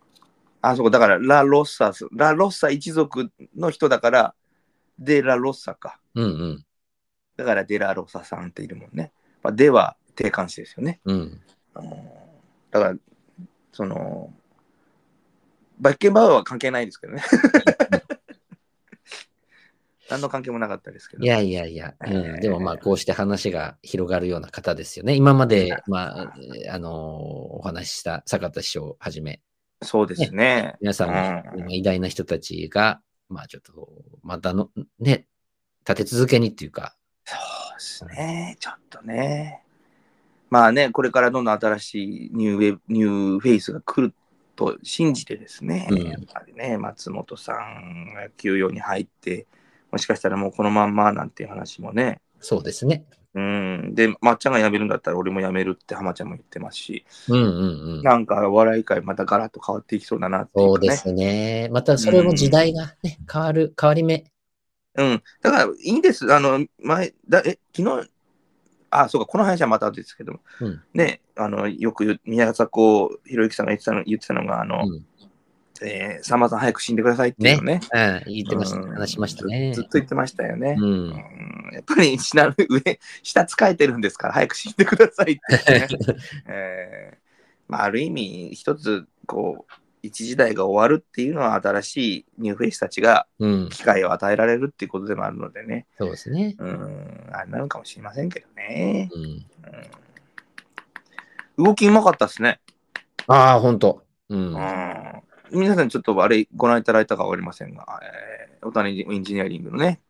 あ、そうか、だから、ラ・ロッサス、ラ・ロッサ一族の人だから、デ・ラ・ロッサか。うんうん。だから、デ・ラ・ロッサさんっているもんね。まあ、デは定冠詞ですよね。うん。うんだから、その、バッケンバウアーは関係ないですけどね。何の関係もなかったですけど。いやいやいや、うえーん、でもまあこうして話が広がるような方ですよね。今まで、まあ、えーあのーお話しした坂田師匠をはじめ、そうですね。皆さんのうん今偉大な人たちが、まあちょっと、またの、ね、立て続けにっていうか、そうですね。ちょっとね。まあね、これからどんどん新しいニューウェブニューフェイスが来ると信じてですね、うんやっぱりね、松本さんが休養に入って、もしかしたらもうこのまんまなんていう話もね、そうですね。うん。で、まっちゃんが辞めるんだったら俺も辞めるって浜ちゃんも言ってますし、うんうんうん。なんかお笑い界またガラッと変わっていきそうだなっていうかね。そうですね。またそれも時代がね、変わる、変わり目。うん。だからいいんです。あの、前、だえ、昨日、あ、そうか、この話はまた後ですけども、うんね、あの、よく宮迫ひろゆきさんが言ってたの言ってたのが、あの、うんえーさんまさん早く死んでくださいっていうのね。うん、言ってました、うん話しましたねず。ずっと言ってましたよね。ううんん。やっぱり死なる上、下つかえてるんですから、早く死んでくださいって、ね えーまあ、ある意味、一つ、こう、一時代が終わるっていうのは、新しいニューフェイスたちがうん。機会を与えられるっていうことでもあるのでね。そうですね。うん、あれなのかもしれませんけどね。うん。うん、動きうまかったですね。ああ、ほんと。うん。うん。皆さんちょっとあれご覧いただいたかわかりませんが、えー、大谷エンジニアリングのね、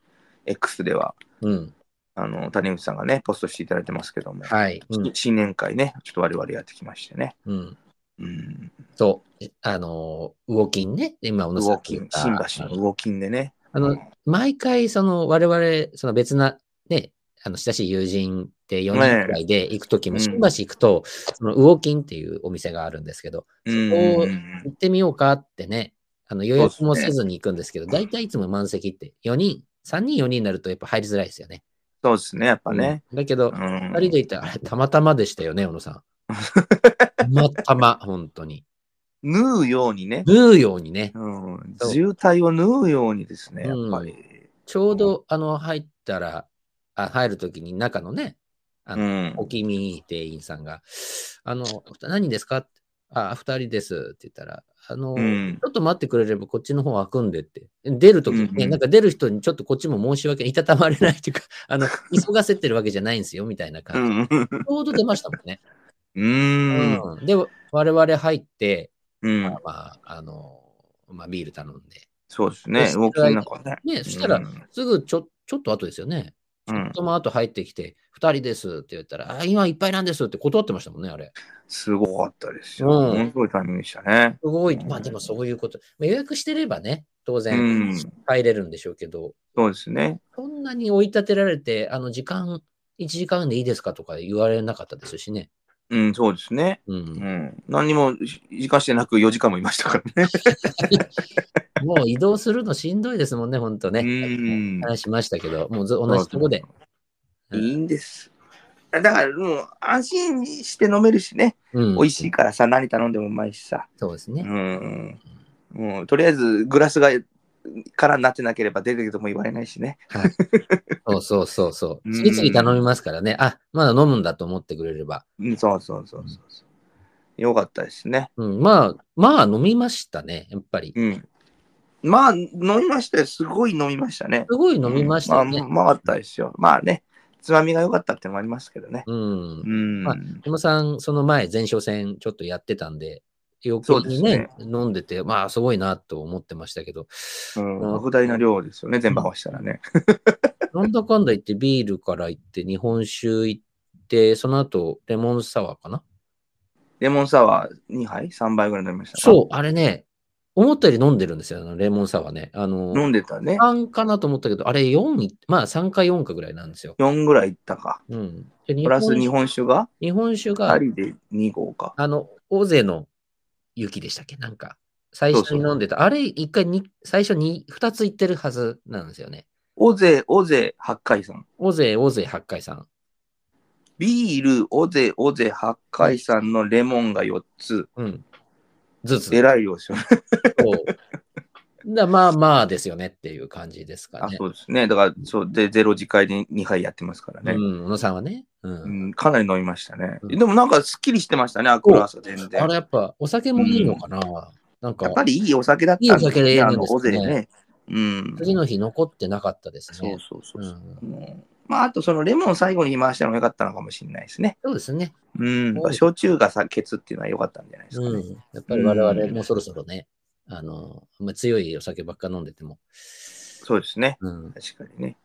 X では、うん。あの、谷口さんがね、ポストしていただいてますけども、はい。うん。新年会ね、ちょっと我々やってきましてね。うん、うん。そう。あの、魚金ね。今、小野さん新橋の動きでね。あの、毎回、その、我々、その別な、ね、あの、親しい友人って4人くらいで行くときも、うん新橋行くと、その、魚金っていうお店があるんですけど、うんそこを行ってみようかってね、あの予約もせずに行くんですけど、大体いつも満席って4人、3人、4人になるとやっぱ入りづらいですよね。そうですね、やっぱね。うんだけど、うん2人で行ったら、たまたまでしたよね、小野さん。たまたま、本当に。縫うようにね、縫うようにね、うん、渋滞を縫うようにですね、やっぱり。ちょうど、あの、入ったら、あ入るときに中のね、あの、うんお気味いい店員さんが、あの、何人ですかあ、二人ですって言ったら、あの、うんちょっと待ってくれればこっちの方開くんでって。出るときにね、うんうんなんか出る人にちょっとこっちも申し訳いたたまれないというか、あの、急がせてるわけじゃないんですよ、みたいなう感じ。ん。ちょうど出ましたもんね。うん。うんで、我々入って、うんまあ、まあ、あの、まあ、ビール頼んで。そうですね、そう動きなんかね。ね、そしたらうん、すぐちょ、ちょっと後ですよね。ちょっとま後入ってきて、二人ですって言ったら、あ、今いっぱいなんですって断ってましたもんね、あれ。すごかったですよ。うんものすごいタイミングでしたね。すごい。まあでもそういうこと。まあ予約してればね、当う然ん。入れるんでしょうけど、そうですね。そんなに追い立てられて、あの時間、1時間でいいですかとか言われなかったですしね。うん、そうですね。う。うんん。何にも時間してなく4時間もいましたからね。もう移動するのしんどいですもんね、本当ね。うん話しましたけど、もうず同じとこで。うんいいんです。だからもう安心して飲めるしね。うん美味しいからさ、何頼んでもうまいしさ。うそうですね。ん。もうとりあえずグラスが空になってなければ出てるとも言われないしね。はい。そうそうそうそう。うん次々頼みますからね。あ、まだ飲むんだと思ってくれれば。うん、そうそうそうそうそう。よかったですね。うん、まあ、まあ飲みましたね、やっぱり。うん。まあ、飲みましたよ。すごい飲みましたね。すごい飲みましたよねうん。まあ、うまかったですよ。まあね、つまみが良かったってのもありますけどね。うんう。ん。まあ山さん、その前、前哨戦ちょっとやってたんで、余計にねね、飲んでて、まあ、すごいなと思ってましたけど、うん、莫大な量ですよね、全部合わせたらね。なんだかんだ言って、ビールから行って、日本酒行って、その後、レモンサワーかな？レモンサワー2杯 ?3 杯ぐらい飲みましたか？そう、あれね、思ったより飲んでるんですよ、レモンサワーね。あの、飲んでたね。3かなと思ったけど、あれ4い、まあ3か4かぐらいなんですよ。4ぐらいいったか。うん。でプラス日本酒が？日本酒が2、人で2合か。あの、大勢の雪でしたっけ？なんか、最初に飲んでた。あれ、一回に、最初に2つ行ってるはずなんですよね。オゼ、オゼ、八海山。大勢、大勢八海さん。ビール、オゼ、オゼ、八海山のレモンが4つ。うん。ずつ。えらいよね。そうだまあまあですよねっていう感じですかあね。そうですね。だから、そう、で、ゼロ次会で2杯やってますからね。うん、小野さんはね。うん。うん、かなり飲みましたね。うんでもなんかすっきりしてましたね、アクラーサ全然。あれやっぱお酒もいいのかな、なんかやっ、ぱりいいお酒だったんいいお酒でいいんあの、ですねね。うん。次の日残ってなかったですそうね。そうそうそう。うんうんまあ、あとそのレモン最後に回したのが良かったのかもしれないですね。そうですね。うん。焼酎がさ、ケツっていうのは良かったんじゃないですかね。うん。やっぱり我々もそろそろね、あの、まあ、強いお酒ばっか飲んでても。そうですね。うん。確かにね。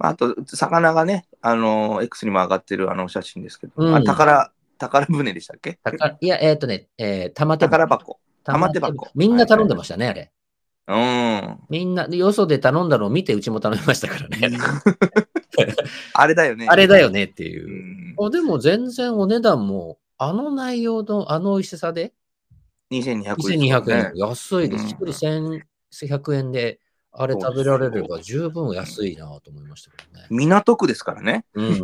まあ、あと、魚がね、あの、X にも上がってるあのお写真ですけど、うんあ宝、宝船でしたっけ？いや、えっ、とね、えー、玉手宝箱。玉玉手箱みんな頼んでましたね、あれ。うん。みんな、でよそで頼んだのを見て、うちも頼みましたからね。あれだよね。あれだよねってういう。ん。あでも全然お値段も、あの内容のあの美味しさで、2200 1200円、ね。安いです。うん一人1100円で、あれ食べられれば十分安いなと思いましたけどね。港区ですからね。うん。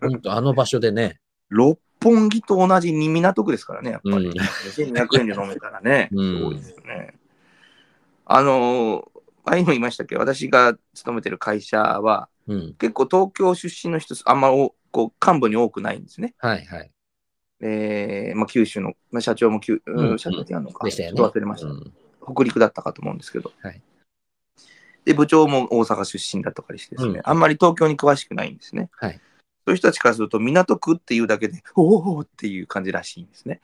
本当あの場所でね。六本木と同じに港区ですからね、やっぱり。うん2200円で飲めたらね、うんすごいですよね。あのー、前にも言いましたけ？ど、私が勤めてる会社は、うん。結構東京出身の人、あんまおこう幹部に多くないんですね。はいはい。えーまあ、九州の、まあ、社長も九、うんうん、社長ってやるのか。ちょっと忘れました、うん北陸だったかと思うんですけど。はいで、部長も大阪出身だとかでしてですね、うんあんまり東京に詳しくないんですね。はい。そういう人たちからすると、港区っていうだけで、おおっていう感じらしいんですね。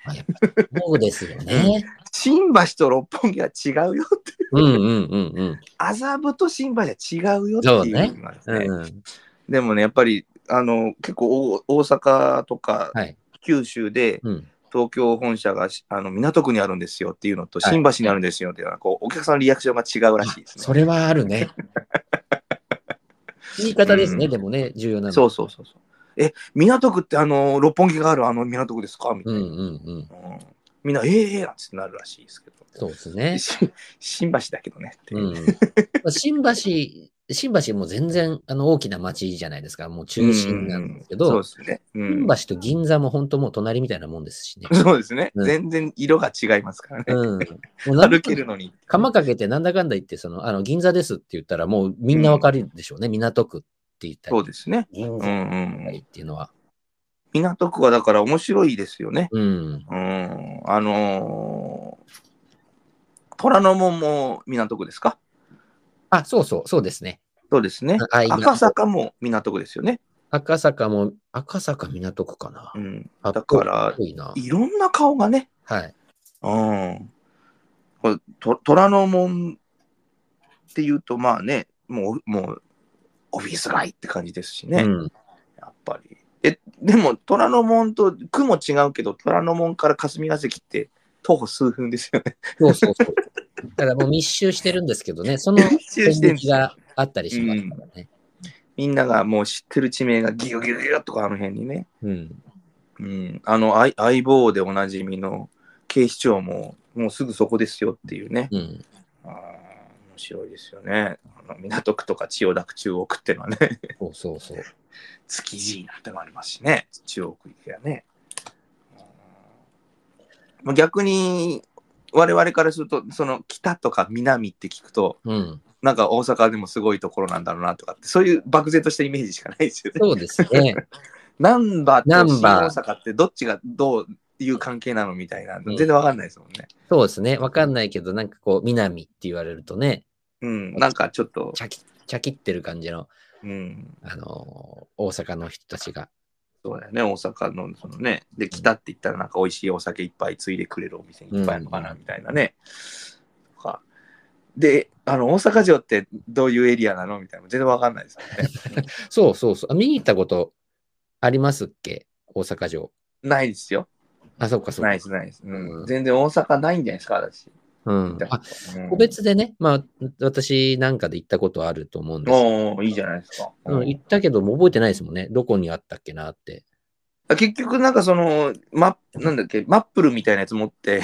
そうですよね。新橋と六本木は違うよって、うんうんうんうん。麻布と新橋は違うよっていうのがですね。うん、でもね、やっぱり、あの、結構大大阪とかはい。九州で、うん。東京本社がしあの港区にあるんですよっていうのと、はい新橋にあるんですよっていうのは、こう、お客さんのリアクションが違うらしいですね。それはあるね。言い方ですね、うんでもね、重要なの。そうそうそうそう。え、港区ってあの、六本木があるあの港区ですか？みたいな。うんうんうん。うんみんな、ええええなんつってなるらしいですけど。そうですね。し 新橋だけどねっていうう。ん。まあ新橋、新橋も全然あの大きな街じゃないですか。もう中心なんですけど、うんそうですね。うん新橋と銀座も本当もう隣みたいなもんですしね。そうですね。うん全然色が違いますからね。うん。歩けるのに。釜かけてなんだかんだ言って、その、あの、銀座ですって言ったらもうみんなわかるでしょうね。港区って言ったり。そうですね。銀座うんうん。っていうのは。港区はだから面白いですよね。うん。うん。あのー虎ノ門も港区ですか？あ、そうそう、そうですね。そうですね。赤坂も港区ですよね。赤坂も、赤坂港区かなう。ん。あだからいいな。いろんな顔がね。はい。うん。これと虎ノ門っていうと、まあね、もう、もう、オフィス街って感じですしね。うん。やっぱり。え、でも、虎ノ門と区も違うけど、虎ノ門から霞が関って徒歩数分ですよね。そうそうそう。だからもう密集してるんですけどね、その密集してんですよがあったりしますからね。みんながもう知ってる地名がギュギュギュッとかあの辺にね。うん。うん。あの相、相棒でおなじみの警視庁も、もうすぐそこですよっていうね。うん。あー面白いですよね。あの港区とか千代田区中央区っていうのはね。そうそうそう。築地なんてのもありますしね。中央区行けばね。うん逆に、我々からすると、その北とか南って聞くと、うん。なんか大阪でもすごいところなんだろうなとかって、そういう漠然としたイメージしかないですよね。そうですね。難波と新難波大阪ってどっちがどういう関係なのみたいな、ん全然わかんないですもんね。そうですね。わかんないけど、なんかこう、南って言われるとね、うん、なんかちょっと、チャキ、チャキってる感じの、うん、あのー大阪の人たちが。そうだよね、大阪の、そのね、で、北って言ったらなんか美味しいお酒いっぱいついでくれるお店にいっぱいあるのかな、うんみたいなね。とかで、あの、大阪城ってどういうエリアなのみたいな、全然わかんないですよね。そうそうそう。あ見に行ったことありますっけ？大阪城。ないですよ。あ、そっかそっかないで。す、ないです。うんうん全然大阪ないんじゃないですか、私。うん。あ、うん個別でね、まあ、私なんかで行ったことあると思うんですけどいいじゃないですか。うん、行ったけど、もう覚えてないですもんね。どこにあったっけなって。結局なんかその、マなんだっけ、マップルみたいなやつ持って、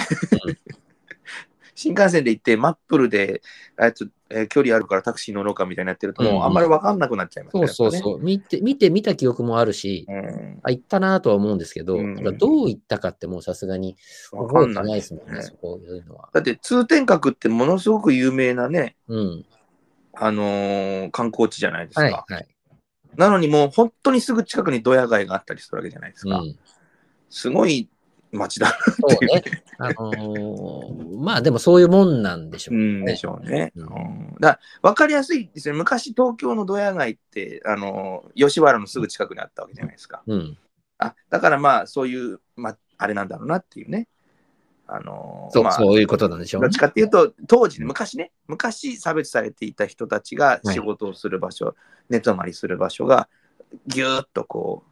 新幹線で行って、マップルで、あつえー距離あるからタクシー乗ろうかみたいになってると、もうあんまり分かんなくなっちゃいますね。そうそうそう。見て、見て、見た記憶もあるし、やっぱね。あ、行ったなとは思うんですけど、うんどう行ったかってもうさすがにうん、分覚えてかんないですもんね、ねそこいうのは。だって通天閣ってものすごく有名なね、うん。あのー観光地じゃないですか。はい、はい。なのにもう本当にすぐ近くにドヤ街があったりするわけじゃないですか。うん。すごい街だなそうね。あのーまあでもそういうもんなんでしょうね。うんでしょうね。ううんん、だ分かりやすいですね。昔東京のドヤ街って、あのー吉原のすぐ近くにあったわけじゃないですか。うん。あだからまあそういう、まあ、あれなんだろうなっていうね。あのーそう、まあ、そういうことなんでしょうねどっち。かっていうと、当時ね、昔ね、昔差別されていた人たちがはい仕事をする場所、寝泊まりする場所が、ぎゅーっとこう、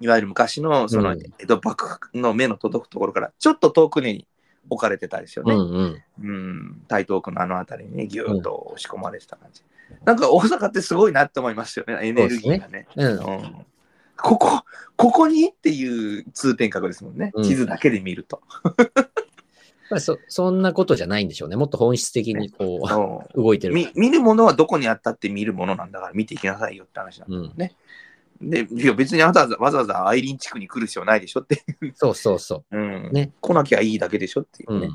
いわゆる昔のそのうん江戸幕府の目の届くところから、ちょっと遠くに置かれてたですよね。うんうん。うん、台東区のあの辺りにね、ぎゅーっと押し込まれてた感じ。なんか大阪ってすごいなって思いますよね、エネルギーがね。うん。うんここ、ここにっていう通天閣ですもんね。うん地図だけで見ると。まあそそんなことじゃないんでしょうね。もっと本質的にこそうう、動いてる。見見るものはどこにあったって見るものなんだから見ていきなさいよって話なんだよね。で、いや別にわざわざわざわざアイリン地区に来る必要ないでしょって。そうそうそうんね来なきゃいいだけでしょっていうね。うん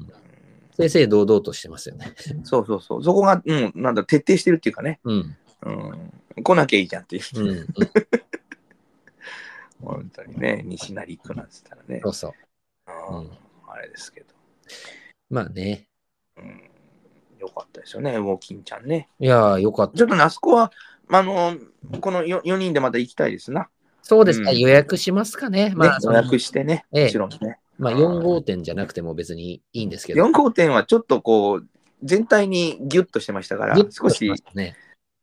う。正々堂々としてますよね。そうそうそう。そこが、うん、なんだ、徹底してるっていうかね。うん。うん、来なきゃいいじゃんっていう。うん。うん 本当にね、西成区なんつったらねそ。うそう。うんうんあれですけど。まあね。うん、よかったですよね、ウォーキンちゃんね。いやー、よかった。ちょっとね、あそこは、あの、この 4, 4人でまた行きたいですな。そうですか、うん予約しますかね。まあ、ね、予約してね、ええもちろんね。まあ、4号店じゃなくても別にいいんですけど。4号店はちょっとこう、全体にギュッとしてましたからギュッ、少し。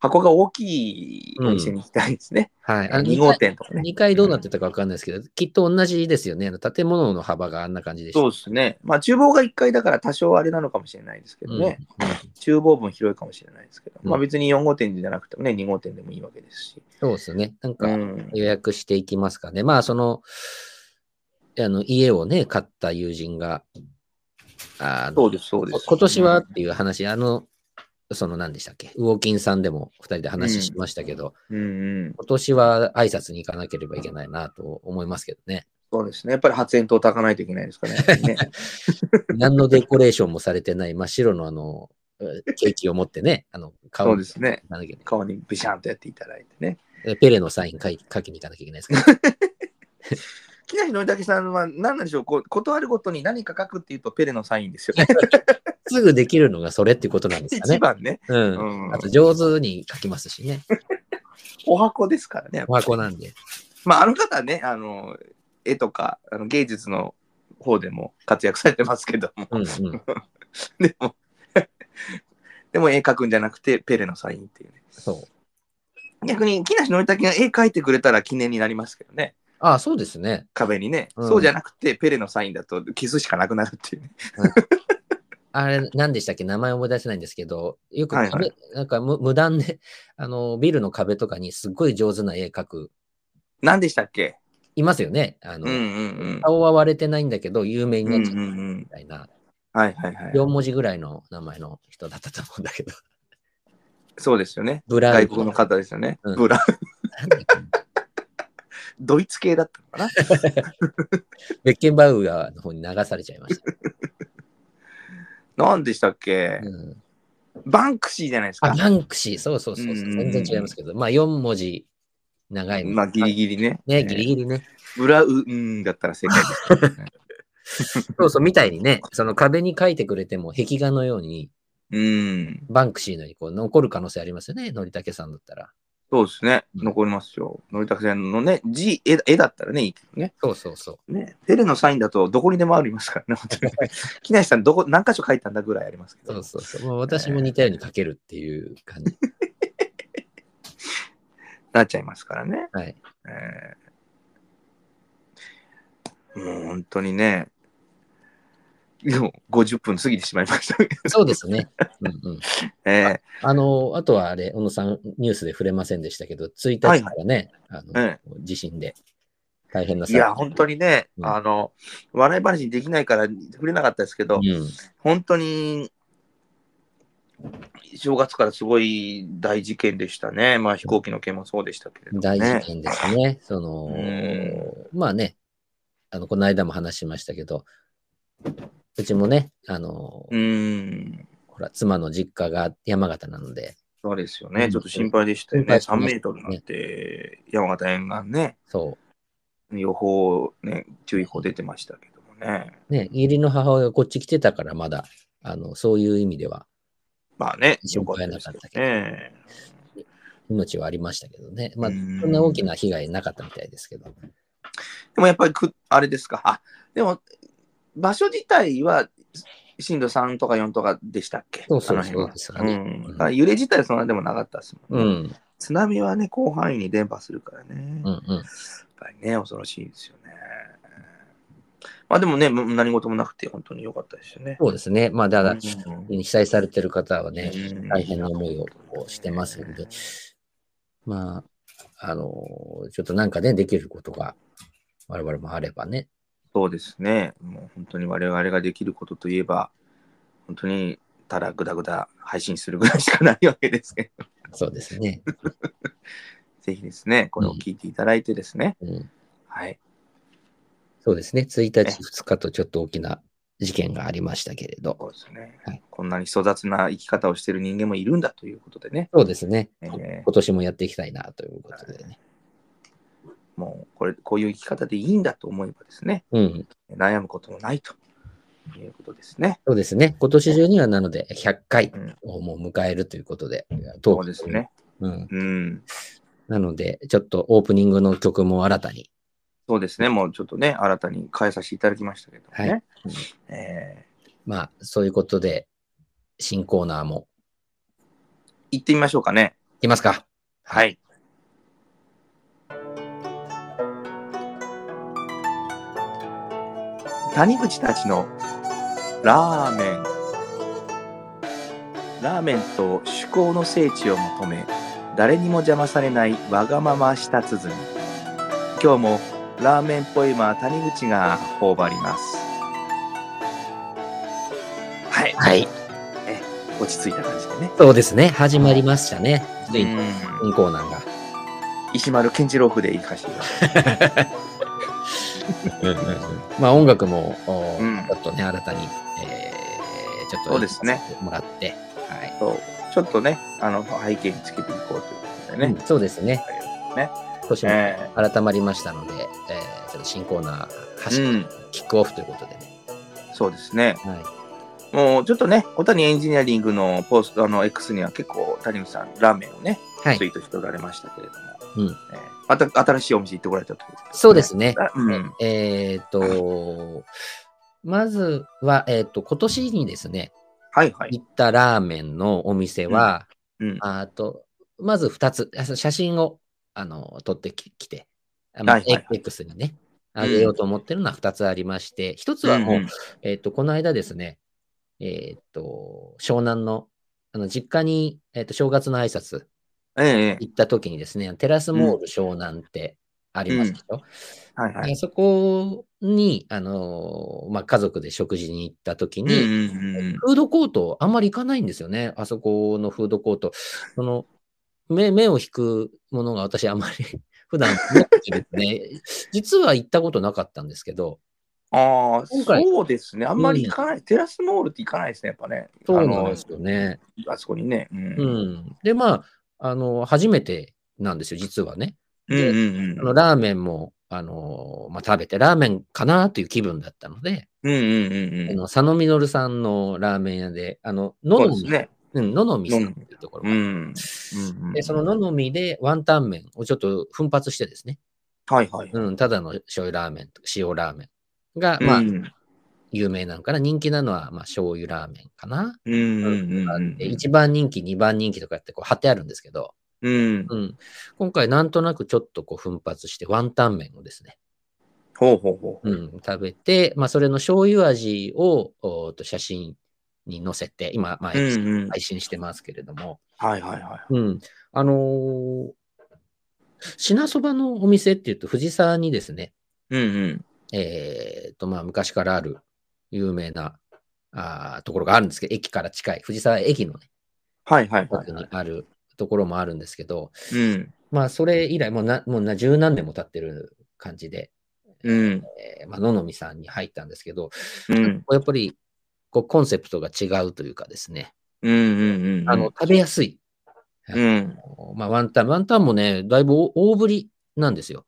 箱が大きいお店に行きたいですね。はい。あの2号店とかね。2階どうなってたか分かんないですけど、きっと同じですよね。あの建物の幅があんな感じでした。そうですね。まあ、厨房が1階だから多少あれなのかもしれないですけどね。うんうん厨房分広いかもしれないですけど、うんまあ別に4号店じゃなくてもね、2号店でもいいわけですし。そうですね。なんかうん予約していきますかね。まあ、その、あの家をね、買った友人が、あのそうです、そうです。今年はっていう話、あの、その何でしたっけ、ウォーキンさんでも2人で話しましたけど、うんうん、今年は挨拶に行かなければいけないなと思いますけどね。そうですね。やっぱり発煙筒炊かないといけないですからね。ね何のデコレーションもされてない真っ白のあの、えケーキを持ってね、あの、顔にそうですね。顔にビシャンとやっていただいてね。えペレのサイン書きに行かなきゃいけないですけど。木梨憲武さんは何なんでしょう？こう断るごとに何か書くっていうとペレのサインですよね。すぐできるのがそれっていうことなんですかね。一番ね。うん。うんあと上手に書きますしね。お箱ですからね。お箱なんで。まあ、あの方はね、あの、絵とかあの芸術の方でも活躍されてますけども。うんうん。でも、でも絵描くんじゃなくてペレのサインっていうね。そう。逆に木梨憲武が絵描いてくれたら記念になりますけどね。ああ、そうですね。壁にね、うんそうじゃなくてペレのサインだとキスしかなくなるっていうね。あれ、何でしたっけ？名前思い出せないんですけど、よくはい壁、なんか無無断で、あの、ビルの壁とかにすっごい上手な絵描く、何でしたっけ？いますよね。あの、うんうんうん。顔は割れてないんだけど、有名になっちゃったうんうんうんみたいな、はいはいはい。4文字ぐらいの名前の人だったと思うんだけど、そうですよね。ブラウ外国の方ですよね。うんブラドイツ系だったのかな？ベッケンバウアーの方に流されちゃいました。何でしたっけ、うん、バンクシーじゃないですあ、か。バンクシー、そうそうそうそう、うん全然違いますけど、まあ4文字長い。まあギリギリね。ね、ギリギリね。ブラウンだったら正解です、そうそう、みたいにね、その壁に書いてくれても壁画のように、うん。バンクシーのようにこう残る可能性ありますよね、のりたけさんだったら。そうですね。うん残りますよ。のりたけさんのね、字、絵絵だったらね、いいけどね。そうそうそう。ね、ペレのサインだとどこにでもありますからね、本当に。木梨さん、どこ、何箇所書いたんだぐらいありますけど。そうそうそう。もう私も似たように書けるっていう感じ。なっちゃいますからね。はい。えーもう本当にね、でも50分過ぎてしまいました。そうですね。うんうん。えあの、あとはあれ、小野さん、ニュースで触れませんでしたけど、1日からね、あのえ地震で大変なーいや、本当にね、うんあの、笑い話にできないから触れなかったですけど、うん、本当に、正月からすごい大事件でしたね。まあ飛行機の件もそうでしたけれども、大ね。事件ですね。その、うまあね、あの、この間も話しましたけど、うちもね、あの、うん。ほら、妻の実家が山形なので、そうですよね。うんちょっと心配でしたよね。3心配しましたメートルになって、山形沿岸ね、そ予報、ね、注意報出てましたけどもね。う、ね、義理の母親がこっち来てたから、まだ、あの、そういう意味では、まあね、心配なかったけどね。命はありましたけどね。まあ、うんそんな大きな被害なかったみたいですけど。でもやっぱりく、あれですか。あ、でも、場所自体は震度3とか4とかでしたっけ？そうそうそうですかねうん揺れ自体はそんなでもなかったですもね。うんん。津波はね、広範囲に伝播するからね。やっうんうん。ぱりね、恐ろしいですよね。まあでもね、む何事もなくて本当に良かったですよね。そうですね。まあ、だから、うん被災されてる方はね、うん大変な思いをしてますんで、まあ、あの、ちょっとなんかね、できることが我々もあればね。そうですね。もう本当に我々ができることといえば、本当にただぐだぐだ配信するぐらいしかないわけですけど、そうですね。ぜひですね、これを聞いていただいてですね、うん、はい。そうですね。1日、2日とちょっと大きな事件がありましたけれど、そうですね、はいこんなに粗雑な生き方をしている人間もいるんだということでね、そうですね。えー今年もやっていきたいなということでね。もうこれ、こういう生き方でいいんだと思えばですね、うん。悩むこともないということですね。そうですね。今年中にはなので100回うんをもう迎えるということで、そうですね。うん。うん。なので、ちょっとオープニングの曲も新たに。そうですね。もうちょっとね、新たに変えさせていただきましたけどね。はいえーまあ、そういうことで、新コーナーも行ってみましょうかね。いきますか。はい。谷口たちのラーメン。ラーメンと趣向の聖地を求め、誰にも邪魔されないわがまま舌鼓。今日もラーメンポエマー谷口が頬張ります。はい。はい。え落ち着いた感じでね。そうですね。始まりましたね。ついにうん新コーナーが。石丸健次郎風で行かせていただきます。まあ音楽も、おうんちょっとね、新たに、えー、ちょっとそうですねもらって、はい。そうちょっとね、あの背景につけていこうということでね。うんそうですね。ね少しもえ改まりましたので、えー、ちょっと新コーナー、走ーうん、キックオフということでね。そうですね。はい。もうちょっとね、小谷エンジニアリングのポスト、あの X には結構谷口さん、ラーメンをね、はいツイ。ートしておられましたけれども、うんえーまた新しいお店行ってこられたということそうですね。あうん。えっ、と、まずは、えっ、と、今年にですね、はいはい。行ったラーメンのお店は、うん。あと、まず2つ、あ写真をあの撮ってききて、あのはいはいはい X にね、あげようと思ってるのは2つありまして、1つはもう、んんえっ、と、この間ですね、えっ、と、湘南の、あの、実家に、えっ、と、正月の挨拶ええええ行った時にですね、テラスモール湘南ってありますでしょ、はいはい。あそこに、あのまあ、家族で食事に行った時に、うんうんうんうんフードコート、あんまり行かないんですよね。あそこのフードコート。その、目、目を引くものが私あんまり 普段なくてですね、実は行ったことなかったんですけど、ああ、そうですね。あんまり行かない。テラスモールって行かないですね、やっぱね。そうなんですよね。あそこにね。うん。ううんん。で、まあ、あの、初めてなんですよ、実はね。うんうんあのラーメンも、あの、まあ、食べて、ラーメンかなという気分だったので、うんうんうんうん。あの佐野実さんのラーメン屋で、あの、そののみ、ね。うん、ののみさんっていうところで、そのののみでワンタン麺をちょっと奮発してですね、はいはい。うん、ただの醤油ラーメンとか塩ラーメンが、まあ、うん有名なのかな。人気なのは、まあ、醤油ラーメンかな。うんうんうんうん。で1番人気、2番人気とかってこう貼ってあるんですけど、うん。うん、今回なんとなくちょっとこう奮発してワンタン麺をですね、ほうほうほう。うん、食べて、まあ、それの醤油味をおーと写真に載せて、今、まあ、配信してますけれども、はいはいはい。うん。あのー品そばのお店っていうと、藤沢にですね、うんうん。えと、まあ、昔からある有名なあーところがあるんですけど、駅から近い、藤沢駅のね、はいはいはい奥にあるところもあるんですけど、うん。まあ、それ以来、もうな、もうな、十何年も経ってる感じで、うん。えーまあ、野々見さんに入ったんですけど、うん。やっぱり、こう、コンセプトが違うというかですね、うんうんうん。あの、食べやすい。うん。まあ、ワンタン、ワンタンもね、だいぶ大大ぶりなんですよ。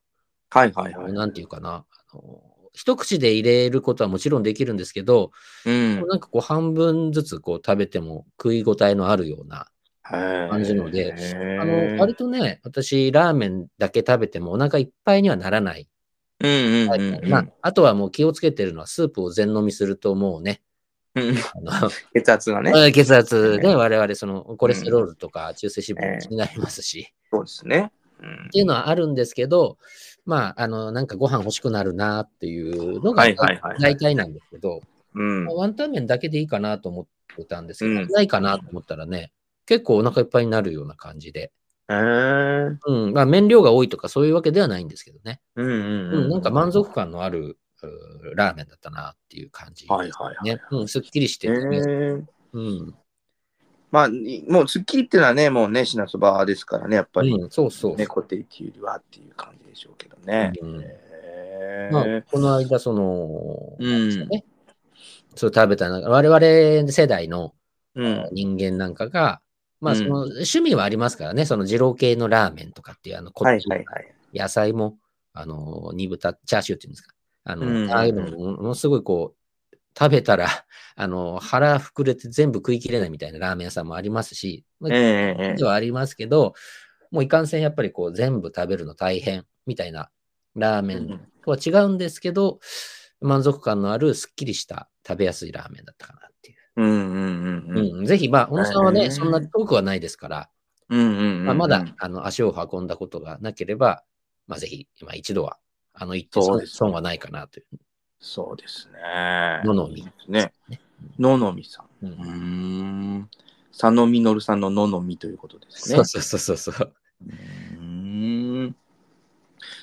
はいはいはい。なんていうかな。あの一口で入れることはもちろんできるんですけど、うん。なんかこう半分ずつこう食べても食い応えのあるような、感感じのでああの、割とね、私ラーメンだけ食べてもお腹いっぱいにはならない。まあ、あとはもう気をつけてるのはスープを全飲みするともうね、血圧がね。血圧で我々そのコレステロールとか中性脂肪になりますし、そうですね。うんっていうのはあるんですけど、まあ、あの、なんかご飯欲しくなるなっていうのが大体なんですけど。ワンタン麺だけでいいかなと思ってたんですけど、うん。ないかなと思ったらね、結構お腹いっぱいになるような感じで、えー。うん、まあ麺量が多いとかそういうわけではないんですけどね、うんうんううんん。なんか満足感のあるラーメンだったなっていう感じ、はいはいはい。ね、うん、すっきりしてね、ー。うん、まあ、いもう、スッキリっていうのはね、もうね、品そばですからね、やっぱり、うん、そうそう。ね、固定っていうよりはっていう感じでしょうけどね。うんへーまあ、この間、その、うんね、そう食べたのが、我々世代のうん。人間なんかが、まあ、うんその趣味はありますからね、その二郎系のラーメンとかっていう、あの、こはいっち。野菜も、あの、煮豚、チャーシューっていうんですか。あの、うんああいうのも、ものすごいこう、食べたら、あの、腹膨れて全部食い切れないみたいなラーメン屋さんもありますし、まあええええではありますけど、もういかんせんやっぱりこう全部食べるの大変みたいなラーメンうんとは違うんですけど、満足感のあるすっきりした食べやすいラーメンだったかなっていう。うんうんうんうん。うん、ぜひ、まあ、小野さんはね、へーそんな遠くはないですから、うんうんうんまあ、まだあの足を運んだことがなければ、まあ、ぜひ、今一度は、あの、行って損そうです損はないかなという。そうですね。ののみね。ののみさん。うん。佐野実さんのののみということですね。そうそうそうそうそう。ん。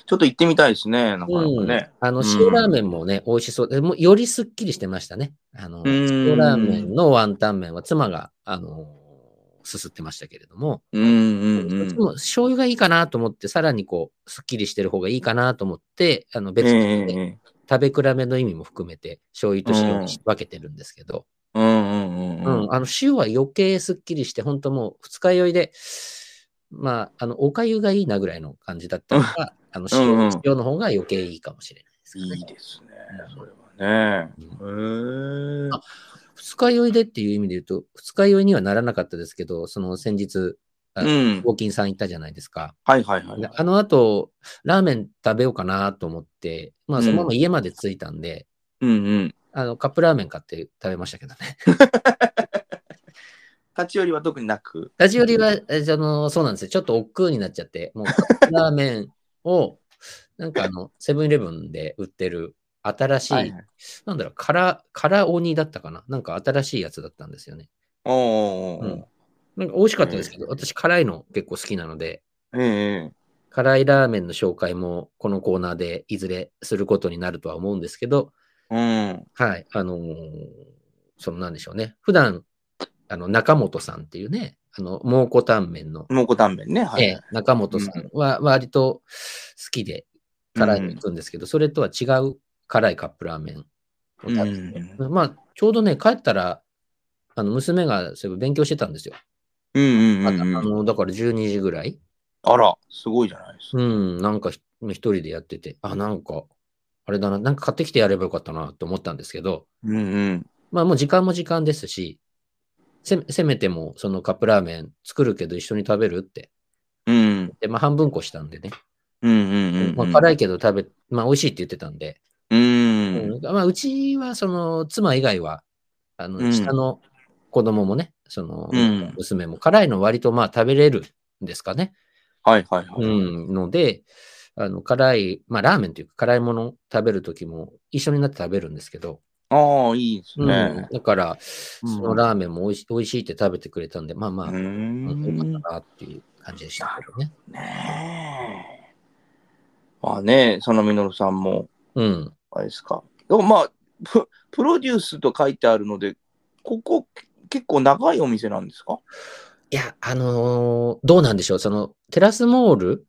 ちょっと行ってみたいですね。なかなかね。うんあの、うん塩ラーメンもね、美味しそうで。よりすっきりしてましたね。あの、ん塩ラーメンのワンタン麺は妻が、あの、すすってましたけれども、うんうんうん。でも醤油がいいかなと思って、さらにこう、すっきりしてる方がいいかなと思って、あの、別に、えねえ食べ比べの意味も含めて、醤油と塩に分けてるんですけど、うんうんうんううんん、あの、塩は余計すっきりして、本当もう二日酔いで、まあ、あの、おかゆがいいなぐらいの感じだったのが、あの塩、うんうん塩の方が余計いいかもしれないですね。いいですね。それはね。へえ。あ二日酔いでっていう意味で言うと、二日酔いにはならなかったですけど、その先日、あうん。ウォーキンさん行ったじゃないですか。はいはいはいで。あの後、ラーメン食べようかなと思って、まあ、そのまま家まで着いたんで、うんうん。あの、カップラーメン買って食べましたけどね。立ち寄りは特になく？ラジオリは、えあの、そうなんですよ。ちょっと億劫になっちゃって、もうカップラーメンを、なんかあの、セブンイレブンで売ってる新しい、はいはいなんだろう、辛、辛鬼だったかな？なんか新しいやつだったんですよね。おーおーおーうんなんか美味しかったですけど、私辛いの結構好きなので、ええ辛いラーメンの紹介もこのコーナーでいずれすることになるとは思うんですけど、うん。はい、あのーそのなんでしょうね。普段、あの、中本さんっていうね、あの、蒙古タンメンの、蒙古タンメンね。はい。ええ中本さんは割と好きで辛いの行くんですけど、それとは違う辛いカップラーメンを食べて、うまあ、ちょうどね、帰ったら、あの、娘がそういえば勉強してたんですよ。うんうんあうんうん。の、だから12時ぐらい。あら、すごいじゃないですか。うん、なんかひ一人でやってて、あ、なんか、あれだな、なんか買ってきてやればよかったなと思ったんですけど、うんうん。まあもう時間も時間ですし、せせめてもそのカップラーメン作るけど一緒に食べるって。うん。で、まあ半分こしたんでね。うんうんうん。まあ辛いけど食べ、まあ美味しいって言ってたんで、うん。うんまあうちはその妻以外は、あの、うん下の子供もね、そのうん娘も辛いの割とまあ食べれるんですかね。はいはいはい。うん、ので、あの、辛い、まあ、ラーメンというか、辛いもの食べるときも一緒になって食べるんですけど、ああ、いいですうんね。だから、うんそのラーメンも美味し美味しいって食べてくれたんで、まあまあ、よん。かったなっていう感じでしたけどね。ねえ。まあね、そのみのるさんも、うん。あれですか。でもまあ、ププロデュースと書いてあるので、ここ結構長いお店なんですか？いや、あのーどうなんでしょう、その、テラスモール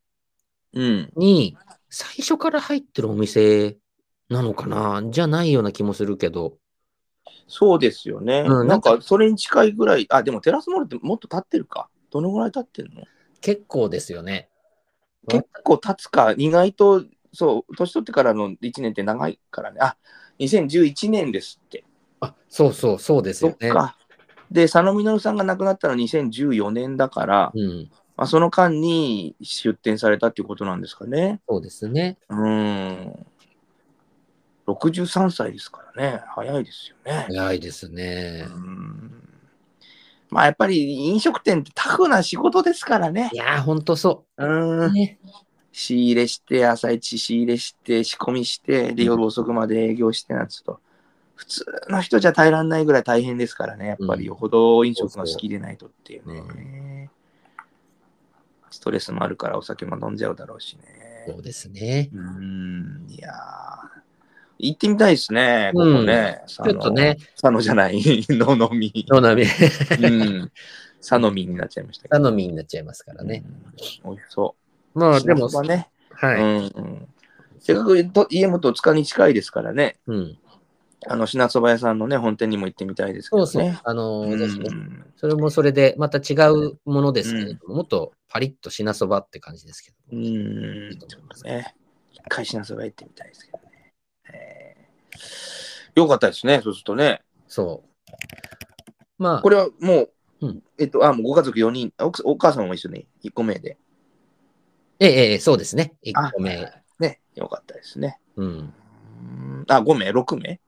うん。に最初から入ってるお店なのかな？じゃないような気もするけど、そうですよね。うんなんか、それに近いぐらい、あ、でもテラスモールってもっと経ってるか。どのぐらい経ってるの？結構ですよね。結構経つか、意外と、そう、年取ってからの1年って長いからね。あ、2011年ですって。あ、そうそう、そうですよね。そっか。で、佐野実さんが亡くなったのは2014年だから、うん。まあ、その間に出店されたっていうことなんですかね。そうですね。うーん。63歳ですからね。早いですよね。早いですね。うんまあやっぱり飲食店ってタフな仕事ですからねい。やー、ほんとそうう。ん。ね、仕入れして、朝一仕入れして、仕込みして、で、夜遅くまで営業してなんつうと、普通の人じゃ耐えられないぐらい大変ですからね。やっぱうんりよほど飲食が好きでないとっていうね。うストレスもあるからお酒も飲んじゃうだろうしね。そうですね。うん。いやー行ってみたいですね、ここね。ちょっとね、佐野じゃない、野のみ。野波、うん。佐野みになっちゃいましたけど。頼みになっちゃいますからね。うん。美味しそう。まあ、でも、ね。はい。うん。せっかくと家元塚に近いですからね。うん。あの品そば屋さんのね、本店にも行ってみたいですけどそうね。そう。あのうんそれもそれで、また違うものですけれども、もっとパリッと品そばって感じですけど。うん。いいと思いますね。一回品そば屋行ってみたいですけどね。えーよかったですね、そうするとね。そう。まあこ、れはもう、うんえっと、あ、もうご家族4人、奥お母さんも一緒に1個目で。ええ、ええ、そうですね。1あ個目。ね、よかったですね。うん。うんあ、5名 ?6 名？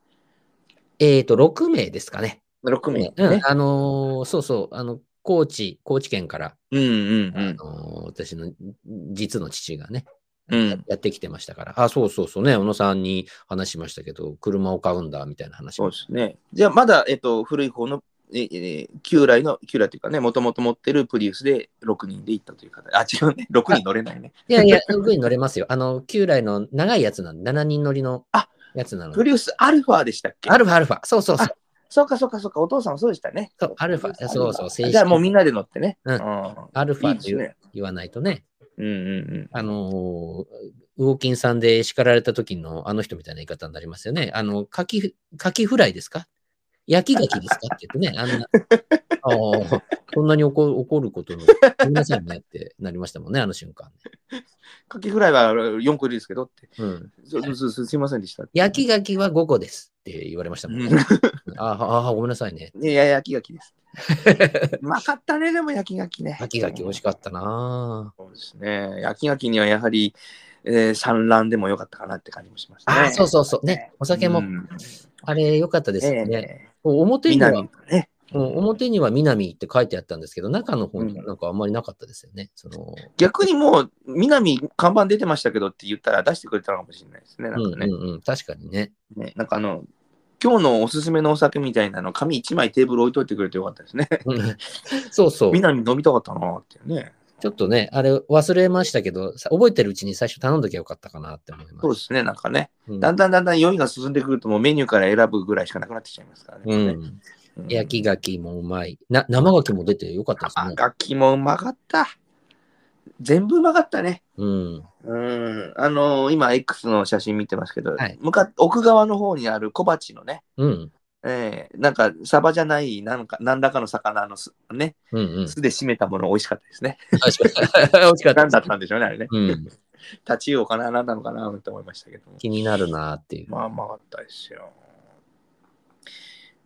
えっ、と、6名ですかね。?6 名。うん、ね。あのーそうそう、あの、高知、高知県から、うんうんあのー私の実の父がね、うん。ややってきてましたから、あ、そうそうそうね、小野さんに話しましたけど、車を買うんだみたいな話もそうですね。じゃあ、まだ、えっと、古い方の、ええ旧来の、旧来というかね、もともと持ってるプリウスで6人で行ったという方。あ、違うね。6人乗れないね。いやいや、上に乗れますよ。あの、旧来の長いやつなんで、7人乗りのあやつなのプリウスアルファでしたっけ？アルファ、アルファ。そうそうそう。そうかそうかそうか。お父さんもそうでしたね。そうアルファそうそう正式じゃあもうみんなで乗ってね。うんんアルファって言,、わないとね。うんうんあのー、ウォーキンさんで叱られた時のあの人みたいな言い方になりますよね。あの、カキ、カキフライですか？焼きガキですか？って言ってね、あんな、ああ、そんなに怒怒ることの、ごめんなさいねってなりましたもんね、あの瞬間。うん。カキフライは4個ですけどって。うん。すすすすいませんでした。焼きガキは5個ですって言われましたもんね。うああ、あごめんなさいね。んいや、焼きガキです。うまかったね、でも焼きガキね。焼きガキ美味しかったなそうですね。焼きガキにはやはり、えー、産卵でもよかったかなって感じもしますね。ああ、そうそうそう。ね、お酒も、うんあれ良かったですよね。え表には、南ね。うん表には南って書いてあったんですけど、中の方にはうんなんかあんまりなかったですよね。その逆にもう、南看板出てましたけどって言ったら出してくれたのかもしれないですね。なんかね。うんうんうん、確かにね。ねなんかあの、今日のおすすめのお酒みたいなの、紙1枚テーブル置いといてくれてよかったですね。うんそうそう。南飲みたかったなっていうね。ちょっとね、あれ忘れましたけど、さ覚えてるうちに最初頼んどきゃよかったかなって思います。そうですね、なんかね。うんだんだんだんだん酔いが進んでくると、もうメニューから選ぶぐらいしかなくなってきちゃいますからね。うん。うん焼きガキもうまい。な生ガキも出てよかったですね。楽器もうまかった。全部うまかったね。うん。うん。あのー今、X の写真見てますけど、はい向かっ奥側の方にある小鉢のね、うん。えーなんか、サバじゃない、なんか、何らかの魚のす、ね、うんうん。酢で締めたもの美味しかったですね。美味しかった何だったんでしょうね、あれね。うん。タチウオかな、何なのかなって思いましたけども。気になるなっていう。まあ、うまかったですよ。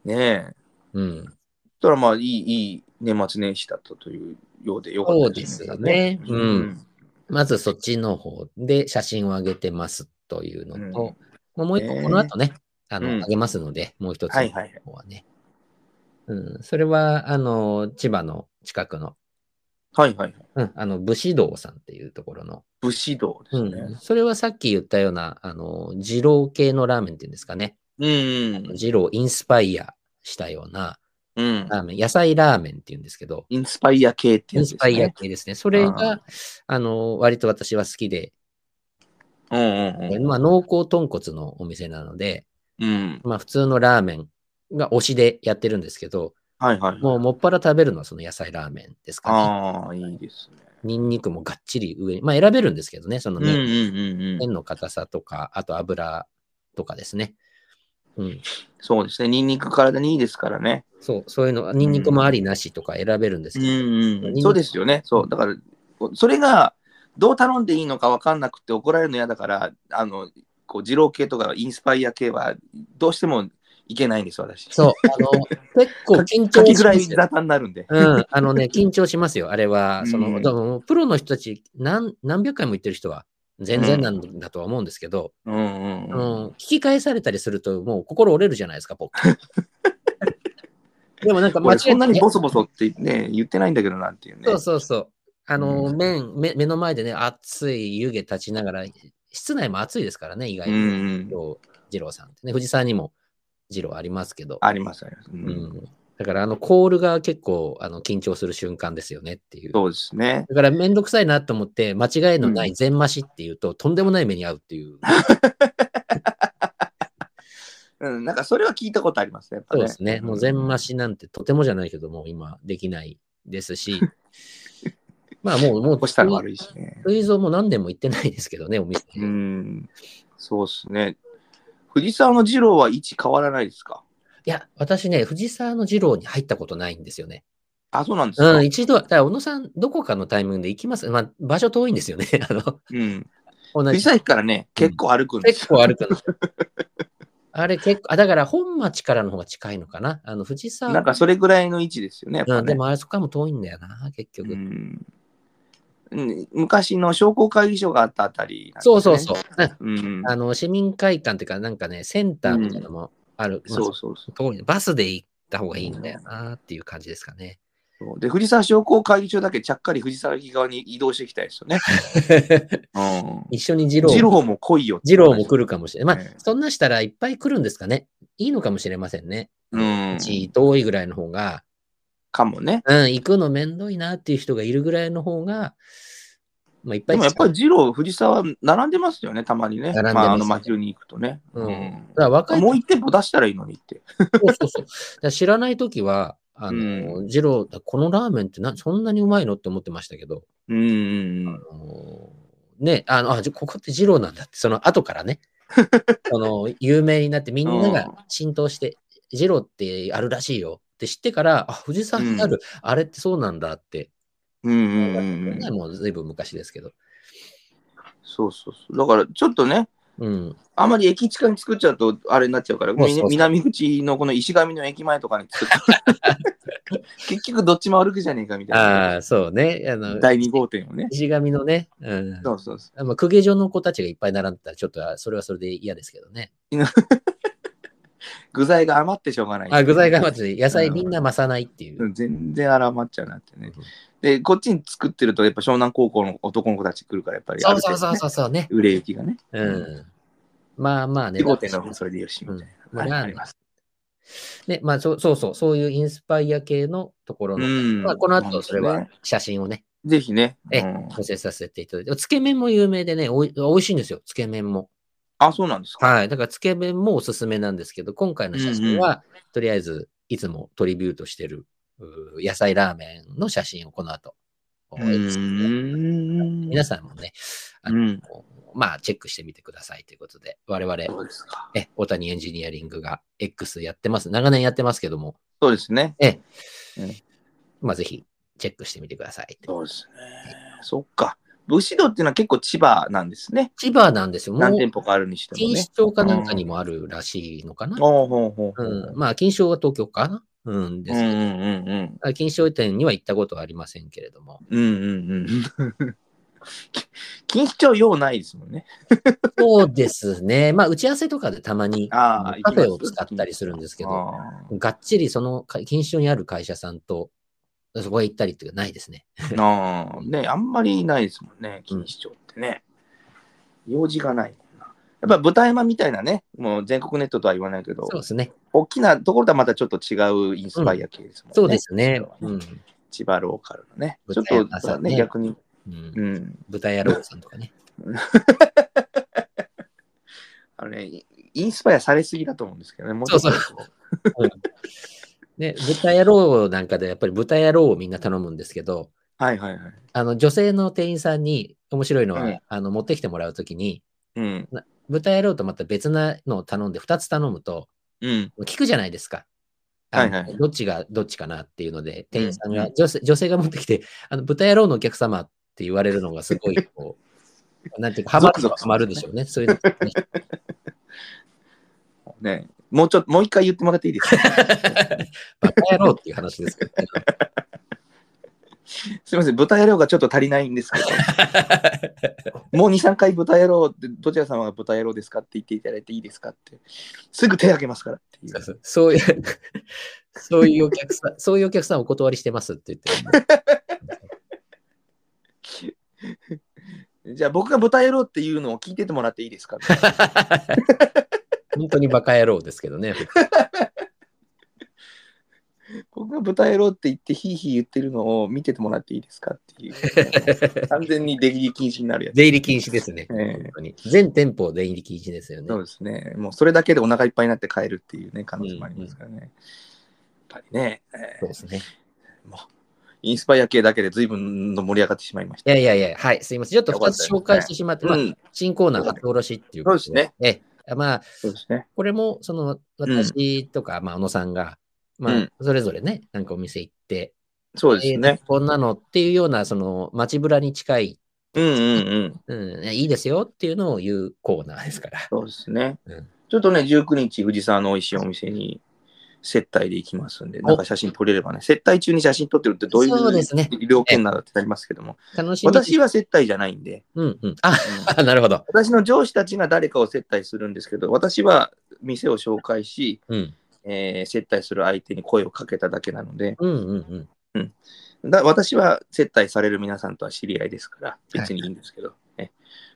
ねえ。うん。そしたらまあ、いい、いい年末年始だったというようでよかったですそうですよねううんん。まずそっちの方で写真を上げてますというのと、うんもうもう一個ねこの後ね、あの、うん上げますので、もう一つのはいはいはい。方はね。うん、それは、あの、千葉の近くの、はいはいはい。うん、あの、武士道さんっていうところの、武士道ですね。うん、それはさっき言ったような、あの、二郎系のラーメンっていうんですかね。うん。うん。二郎インスパイアしたようなうん。ラーメン、野菜ラーメンっていうんですけど、インスパイア系ってインスパやつですね。イア系ですね。それあが、あの、割と私は好きで、うんうんうん。まあ、濃厚豚骨のお店なので、うん。まあ、普通のラーメンが推しでやってるんですけど、はいはい。もうもっぱら食べるのはその野菜ラーメンですかね。ああ、いいですね。ニンニクもがっちり上に、まあ選べるんですけどね、そのうんうん麺,、うんうん。麺の硬さとか、あと油とかですね。うん。そうですね。ニンニク体にいいですからね。そう、そういうの、ニンニクもありなしとか選べるんですうんけど、うん。そうですよね。そう。だから、それがどう頼んでいいのか分かんなくて怒られるの嫌だから、あの、こう、二郎系とかインスパイア系はどうしてもいけないんです、私。そう、あの、結構緊かきぐらい張しますよ。になるんで。うん、あのね、緊張しますよ、あれは。その、うんプロの人たち何、何百回も言ってる人は全然なんだとは思うんですけど、うんうん聞き返されたりすると、もう心折れるじゃないですか、僕。でもなんか間違俺そんなにえボソボソってね、言ってないんだけどなっていうね。そうそうそう。あの、うん麺目、目の前でね、熱い湯気立ちながら、室内も暑いですからね、意外うに。んうん。二郎さんってね、藤沢にも二郎ありますけど。ありますあります。ううんん。だから、あの、コールが結構、あの、緊張する瞬間ですよねっていう。そうですね。だから、めんどくさいなと思って、間違いのない全増しっていうと、とんでもない目に遭うっていう。うん、なんかそれは聞いたことありますね。ねそうですね。もう全増しなんてとてもじゃないけども、今できないですし。まあもう、もう、こしたら悪いしね。水蔵も何年も行ってないですけどね、お店。うん。そうですね。藤沢の二郎は位置変わらないですか？いや、私ね、藤沢の二郎に入ったことないんですよね。あ、そうなんですか？うん、一度、だから小野さん、どこかのタイミングで行きます。まあ、場所遠いんですよね。あの、うん。同じ。藤沢駅からね、結構歩くんです結構歩くの。あれ結構、あ、だから本町からの方が近いのかな。あの、藤沢。なんかそれぐらいの位置ですよね。やっぱうん、ねでもあれそこからも遠いんだよな、結局。うんうん昔の商工会議所があったあたり、そうそうそう。うんうん。あの、市民会館っていうか、なんかね、センターみたいなのもある。まあそうそうそうバスで行った方がいいんだよなっていう感じですかね。で、藤沢商工会議所だけちゃっかり藤沢駅側に移動してきたいですよね。うん。一緒に二郎二郎も来いよ二郎も来るかもしれない。まあええ、そんなしたらいっぱい来るんですかね。いいのかもしれませんね。うん。地遠いぐらいの方が、かもね。うん、行くのめんどいなっていう人がいるぐらいの方が、まあ、いっぱいでもやっぱり二郎、藤沢、並んでますよね、たまにね。並んでますまあ、あの、真昼に行くとね。うん。うん。だから若いもう一店舗出したらいいのにって。そうそうそう。知らないときは、あの、う二郎、このラーメンってなそんなにうまいのって思ってましたけど、うんうんあのね、あの、あ、じゃここって二郎なんだって、その後からね、その、有名になってみんなが浸透して、二郎ってあるらしいよって知ってから、あ、藤沢にある、あれってそうなんだって、うん。うんうんうんうん。もうずいぶん昔ですけど。そうそうそう。だから、ちょっとね、うん。あまり駅近に作っちゃうとあれになっちゃうから、そうそうそうみ南口のこの石神の駅前とかに作って、結局どっちも歩くじゃねえかみたいあな。あ、そうね。あの、第2号店をね。石神のね、うん。そうそうそまあ、公家所の子たちがいっぱい並んでたら、ちょっとあそれはそれで嫌ですけどね。う。具材が余ってしょうがない。あ具材が余って、野菜みんな増さないっていう。うん全然余っちゃうなってね。で、こっちに作ってると、やっぱ湘南高校の男の子たち来るから、やっぱりあそうそうそうそうそうね。売れ行きがね。うん。まあまあね。2号店のそれでよしみたいな。はいうんまああります。ね、まあそうそうそう、そういうインスパイア系のところの、うんまあ、この後それは写真をね、ぜひね。えうん載せさせていただいて、つけ麺も有名でね、おい美味しいんですよ、つけ麺も。あ、そうなんですか？はい。だからつけ麺もおすすめなんですけど、今回の写真は、とりあえず、いつもトリビュートしてる野菜ラーメンの写真をこの後。皆さんもね、あのうん。まあ、チェックしてみてくださいということで、我々。え、大谷エンジニアリングが X やってます。長年やってますけども、そうですね。え、うんまあ、ぜひ、チェックしてみてください。そうですね。そっか。武士道っていうのは結構千葉なんですね。千葉なんですよ。何店舗かあるにしても錦ね。糸町かなんかにもあるらしいのかな。ほうん、まあ、錦糸町は東京かな。うん、ですけど、うんうんうんあ錦糸町店には行ったことはありませんけれども。うん。うんうんうん。錦糸町用ないですもんね。そうですね。まあ、打ち合わせとかでたまにカフェを使ったりするんですけど、あがっちりそのか錦糸町にある会社さんと、そこへ行ったりっていうのはないですね。ー あー。ね、あんまりないですもんね、錦糸町ってね。用事がないな。やっぱ豚山みたいなね、もう全国ネットとは言わないけどそう、ですね。大きなところとはまたちょっと違うインスパイア系ですもんね。そうですね。ううんん。千葉ローカルのね。ちょっとね、逆に。うんうん。豚野郎さんとかね。あのね、イインスパイアされすぎだと思うんですけどね。もうちょっとそうね、豚野郎なんかでやっぱり豚野郎をみんな頼むんですけど、はいはいはい。あの女性の店員さんに面白いのは、うんあの持ってきてもらうときに、うん。豚野郎とまた別なのを頼んで2つ頼むと、うん。聞くじゃないですか。はいはいどっちがどっちかなっていうので、店員さんが、うん女性女性が持ってきて、あの豚野郎のお客様って言われるのがすごい こう、なんていうか、ハマるるでしょうね。そういうの、ね。ね、もうちょっと、もう一回言ってもらっていいですか？バカ野郎っていう話ですけど、ね、すみません、豚野郎がちょっと足りないんですけど、もう2、3回豚野郎って、どちら様が豚野郎ですかって言っていただいていいですかって、すぐ手挙げますからっていう。そういう、そういうお客さん、そういうお客さんお断りしてますって言って。る。じゃあ僕が豚野郎っていうのを聞いててもらっていいですか？本当にバカ野郎ですけどね。僕が豚野郎って言ってヒーヒー言ってるのを見ててもらっていいですかっていう。完全に出入り禁止になるやつ。出入り禁止ですね。ええ本当に全店舗出入り禁止ですよね。そうですね。もうそれだけでお腹いっぱいになって帰るっていうね、可能性もありますからね。やっぱりね、えそうですね。ーもうインスパイア系だけで随分の盛り上がってしまいました。いやいやいや、はい、すいません。ちょっと2つ紹介してしまって、まあ、うん、新コーナー書き下ろしっていうことそうですね。えまあ、そうですね。これも、その、私とか、まあ、小野さんが、まあうん、それぞれね、なんかお店行って、そうですね。えーこんなのっていうような、その、街ぶらに近い、うんうんうん。うん、いいですよっていうのを言うコーナーですから。そうですね。うんちょっとね、19日、藤沢の美味しいお店に接待で行きますんで、なんか写真撮れればね、接待中に写真撮ってるってどういうそうですね料件なんだってなりますけども、楽しみに。私は接待じゃないんで、うんうん。あ、うん なるほど。私の上司たちが誰かを接待するんですけど、私は店を紹介し、うん。えー接待する相手に声をかけただけなので、うんうんうん。だ私は接待される皆さんとは知り合いですから、別にいいんですけど、ね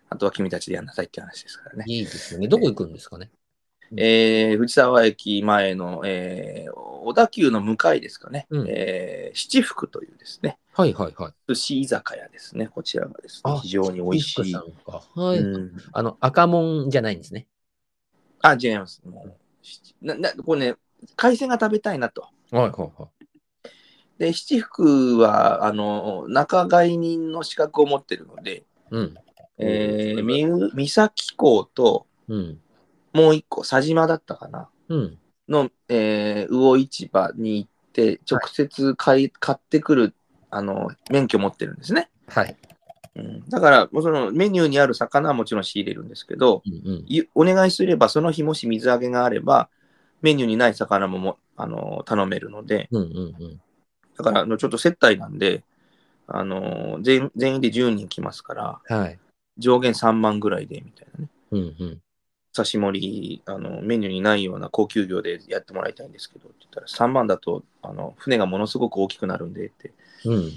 あとは君たちでやんなさいって話ですからね。いいですよね。どこ行くんですかね。えー藤沢駅前の、えー小田急の向かいですかね、うんえー七福というですね、はいはいはい。寿司居酒屋ですね、こちらがですねあ、非常に美味しい。はい。うんあの、赤門じゃないんですね。あ、違います。もう七ななこれね、海鮮が食べたいなと。はいはいはい。で、七福は、あの、仲買人の資格を持ってるので、うん。えー、三崎港と、うん。もう一個、佐島だったかな、うん。の、えー、魚市場に行って、直接買い、買ってくる、あの、免許持ってるんですね。はい。うん、だから、もうそのメニューにある魚はもちろん仕入れるんですけど、うんうん。いお願いすれば、その日もし水揚げがあれば、メニューにない魚ももあの頼めるので、うんうんうん。だからあのちょっと接待なんで、あの全全員で10人来ますから、はい。上限3万ぐらいでみたいなね。うんうん。刺し盛りあの、メニューにないような高級魚でやってもらいたいんですけどって言ったら、3万だとあの船がものすごく大きくなるんでって、うん。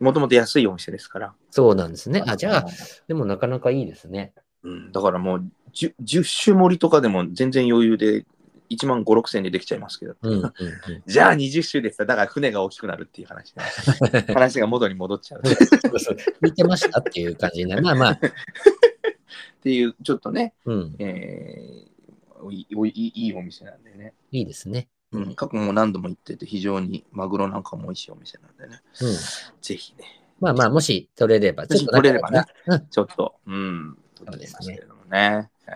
もともと安いお店ですから。そうなんですね。あ、じゃあ、でもなかなかいいですね。うん、だからもう 10, 10種盛りとかでも全然余裕で1万5、6千でできちゃいますけど。うんうんうん。じゃあ20種ですだから船が大きくなるっていう話ね。話が元に戻っちゃう。っ そうそう見てましたっていう感じになる。まあまあ、ていう、ちょっとね、うん。えーおいおいいいいお店なんでね。いいですね。うん、過去も何度も行ってて、非常にマグロなんかも美味しいお店なんでね。うん。ぜひね、まあまあ、もし取れれば、ちょっと取れればねうん。ちょっと、うん、撮ってみますけれどもね。え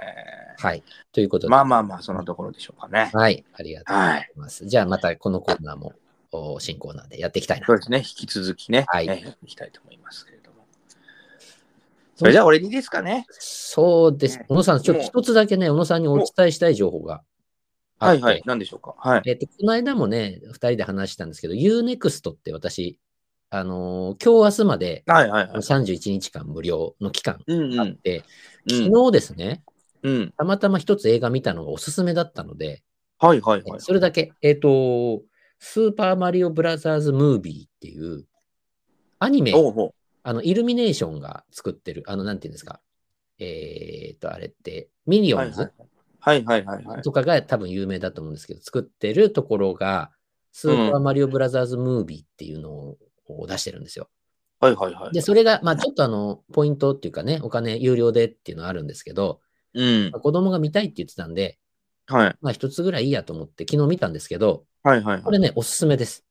はい。ということで、ーまあまあまあ、そんなところでしょうかね。はい。ありがとうございます。じゃあ、またこのコーナーも、お新コーナーでやっていきたいなそう。ですね、引き続きね、はいえーやっていきたいと思いますけれども。それじゃあ、俺にですかね。そうですね。小野さん、ちょっと一つだけね、小野さんにお伝えしたい情報があって。はいはい、何でしょうか。はい。えっと、この間もね、二人で話したんですけど、UNEXT って私、あのー今日明日まではいはいはい。31日間無料の期間うんうん。あって、うん昨日ですね、うん。たまたま一つ映画見たのがおすすめだったので、はいはいはい。それだけ、えっ、と、スーパーマリオブラザーズムービーっていうアニメ、おうほあの、イルミネーションが作ってる、あの、なんていうんですか、えっ、と、あれって、ミニオンズはいはいはいはい。とかが多分有名だと思うんですけど、作ってるところが、スーパーマリオブラザーズムービーっていうのを出してるんですよ。はいはいはい。で、それが、まあちょっとあの、ポイントっていうかね、お金有料でっていうのはあるんですけど、うんまあ。子供が見たいって言ってたんで、はいまあ一つぐらいいいやと思って昨日見たんですけど、はいはいはい。これね、おすすめです。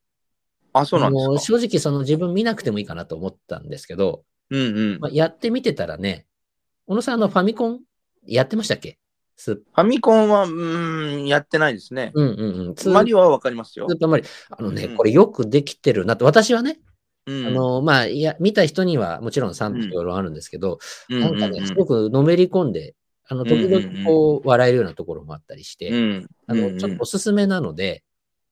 あ、そうなんですか？正直その自分見なくてもいいかなと思ったんですけど、うんうん。まあ、やってみてたらね、小野さんあのファミコンやってましたっけ？ファミコンは、うーん、やってないですね。うんうんうん。スーマリオはわかりますよス。ーパーマリオ。あのね、うんこれよくできてるなと、私はね、うんあの、まあ、いや、見た人にはもちろん賛否両論あるんですけど、うんなんかね、すごくのめり込んで、あの、時々こう、笑えるようなところもあったりして、うん。あの、うんちょっとおすすめなので、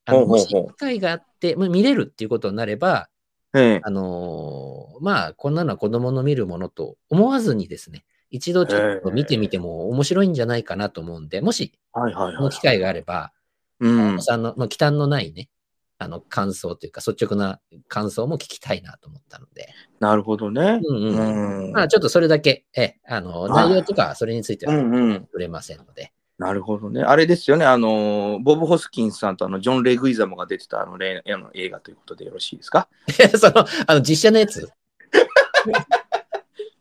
あの、もし機会があって、まあ見れるっていうことになれば、ええあのーまあ、こんなのは子供の見るものと思わずにですね、一度ちょっと見てみても面白いんじゃないかなと思うんで、もし。この機会があれば、うん。さんの、まあ、忌憚のないね、あの、感想というか、率直な感想も聞きたいなと思ったので、なるほどね。うんううん。ん。まあ、ちょっとそれだけ、え、あの、はい内容とか、それについてうは。触れませんので、なるほどね。あれですよね。あの、ボブ・ホスキンスさんとあのジョン・レグイザモが出てたあのれあの映画ということでよろしいですか？その、あの、実写のやつ？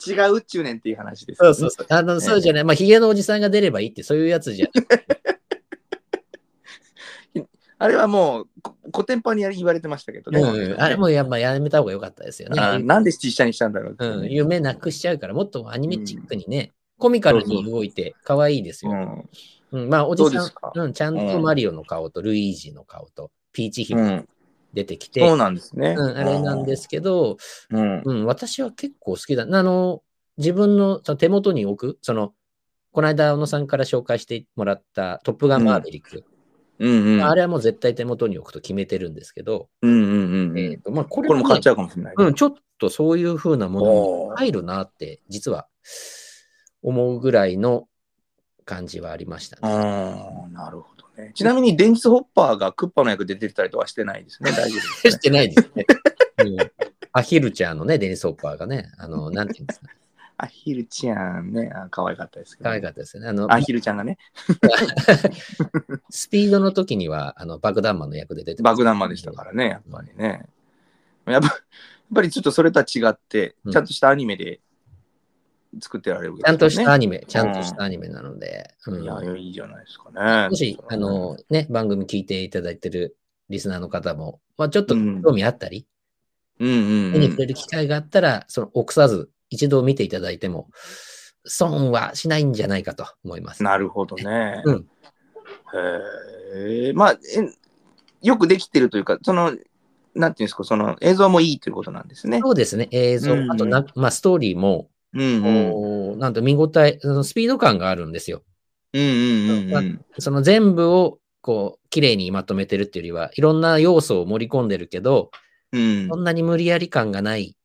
違うっちゅうねんっていう話です、そうそうそう。あの、そうじゃない。まあ、ヒゲのおじさんが出ればいいって、そういうやつじゃない。あれはもう、こ古典版に言われてましたけどね。うん、あれもや,、まあ、やめた方が良かったですよね。あなんで実写にしたんだろうね、うん、夢なくしちゃうから、もっとアニメチックにね、コミカルに動いて可愛いですよ。うんうんまあ、おじさん、うん、ちゃんとマリオの顔とルイージの顔とピーチ姫うん、出てきて、そうなんですね。うん、あれなんですけど、うん。うん、私は結構好きだ。あの、自分のその手元に置く、その、この間、小野さんから紹介してもらったトップガンマーヴェリック。うんうん。あれはもう絶対手元に置くと決めてるんですけど、うんうんうんうん。えっ、と、まあ、これも,、これも買っちゃうかもしれない。うん、ちょっとそういう風なものに入るなって、実は思うぐらいの感じはありましたね。ああ、なるほどね。ちなみに、電気ホッパーがクッパの役で出てたりとはしてないですね。大丈夫です、ね。してないですね。うんアヒルちゃんのね、デニス・ホッパーがね、あの、なんていうんですか、アヒルちゃんね、あ可愛かったですけど、可愛かったですよね。あの、アヒルちゃんがね、スピードの時には、あの、爆弾マンの役で出て爆弾魔でしたからね、やっぱりね。やっぱやっぱりちょっとそれとは違って、うんちゃんとしたアニメで作ってられるわけちゃんとしたアニニメ、ちゃんとしたアニメなので、うんいや、いやいいじゃないですかね。もし、あの、ね、番組聞いていただいてるリスナーの方も、まあ、ちょっとうん興味あったり、うんうん、目に触うん。れる機会があったら、その、臆さず、一度見ていただいても、損はしないんじゃないかと思います。なるほどね。うんへえ。まあえ、よくできてるというか、その、なんていうんですか、その映像もいいということなんですね。そうですね、映像、うんあとな、まあ、ストーリーも、うんうん。なんと見応え、そのスピード感があるんですよ。うんうんうんうん。その全部を、こう、綺麗にまとめてるっていうよりは、いろんな要素を盛り込んでるけど、うんそんなに無理やり感がない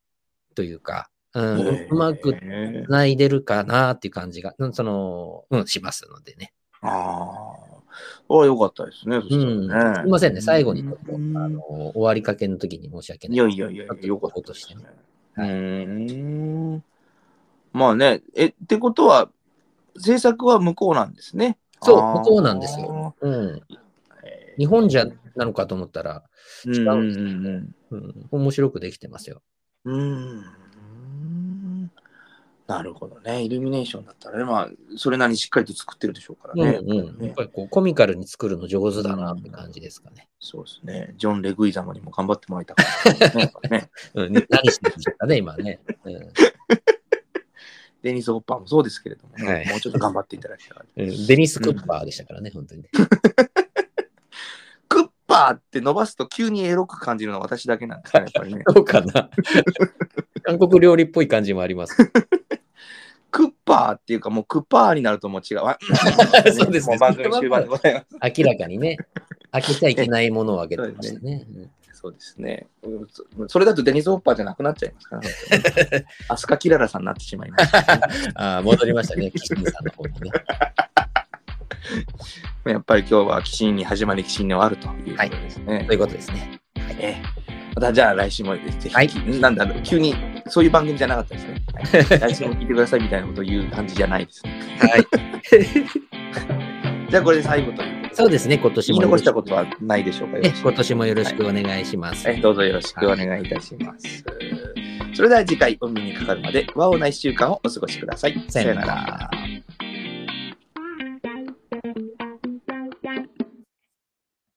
というか、うん、ううまくへえ繋いでるかなっていう感じが、うんその、うん、しますのでね。ああ。あよかったですね。そうん。したらね。すいませんね、最後にちょっと、あうんの、終わりかけの時に申し訳ないい。やいやいやよかったことしてねうーん。まあね、え、ってことは、制作は向こうなんですね。そう向こうなんですよ。うん。へ日本じゃなのかと思ったら、ー違うんですうんうん、面白くできてますよ。うん。なるほどね。イルミネーションだったらね、まあ、それなりにしっかりと作ってるでしょうからね。うんうん。やっぱりこう、コミカルに作るの上手だなって感じですかね。そうですね。ジョン・レグイザムにも頑張ってもらいたかったね。ねうん、何してるんですかね、今ね。うんデニス・ホッパーもそうですけれどもね、はいもうちょっと頑張っていただきたかった。うんデニス・クッパーでしたからね、本当にね。クッパーって伸ばすと急にエロく感じるのは私だけなんですね、やっぱりね。そうかな。韓国料理っぽい感じもあります。クッパーっていうか、もうクッパーになるともう違う。あ そうですねもう番組終盤でございます。明らかにね、開けちゃいけないものを開けてましたね。そうですね。うんそそれだとデニス・ホッパーじゃなくなっちゃいますから、ね、アスカ・キララさんになってしまいました。ああ、戻りましたね、キシンさんの方にね。やっぱり今日は鬼神に始まり鬼神に終わるということですね。ということですね。ええまたじゃあ来週もぜひ、はいなんだろう、急にそういう番組じゃなかったですね。はい来週も聞いてくださいみたいなことを言う感じじゃないですね。はい。じゃあこれで最後とそうですね、今年言いもよろしく。残したことはないでしょうか今年もよろしくお願いします。えどうぞよろしくお願いいたします。それでは次回お耳にかかるまで、和をな一週間をお過ごしください。さよなら。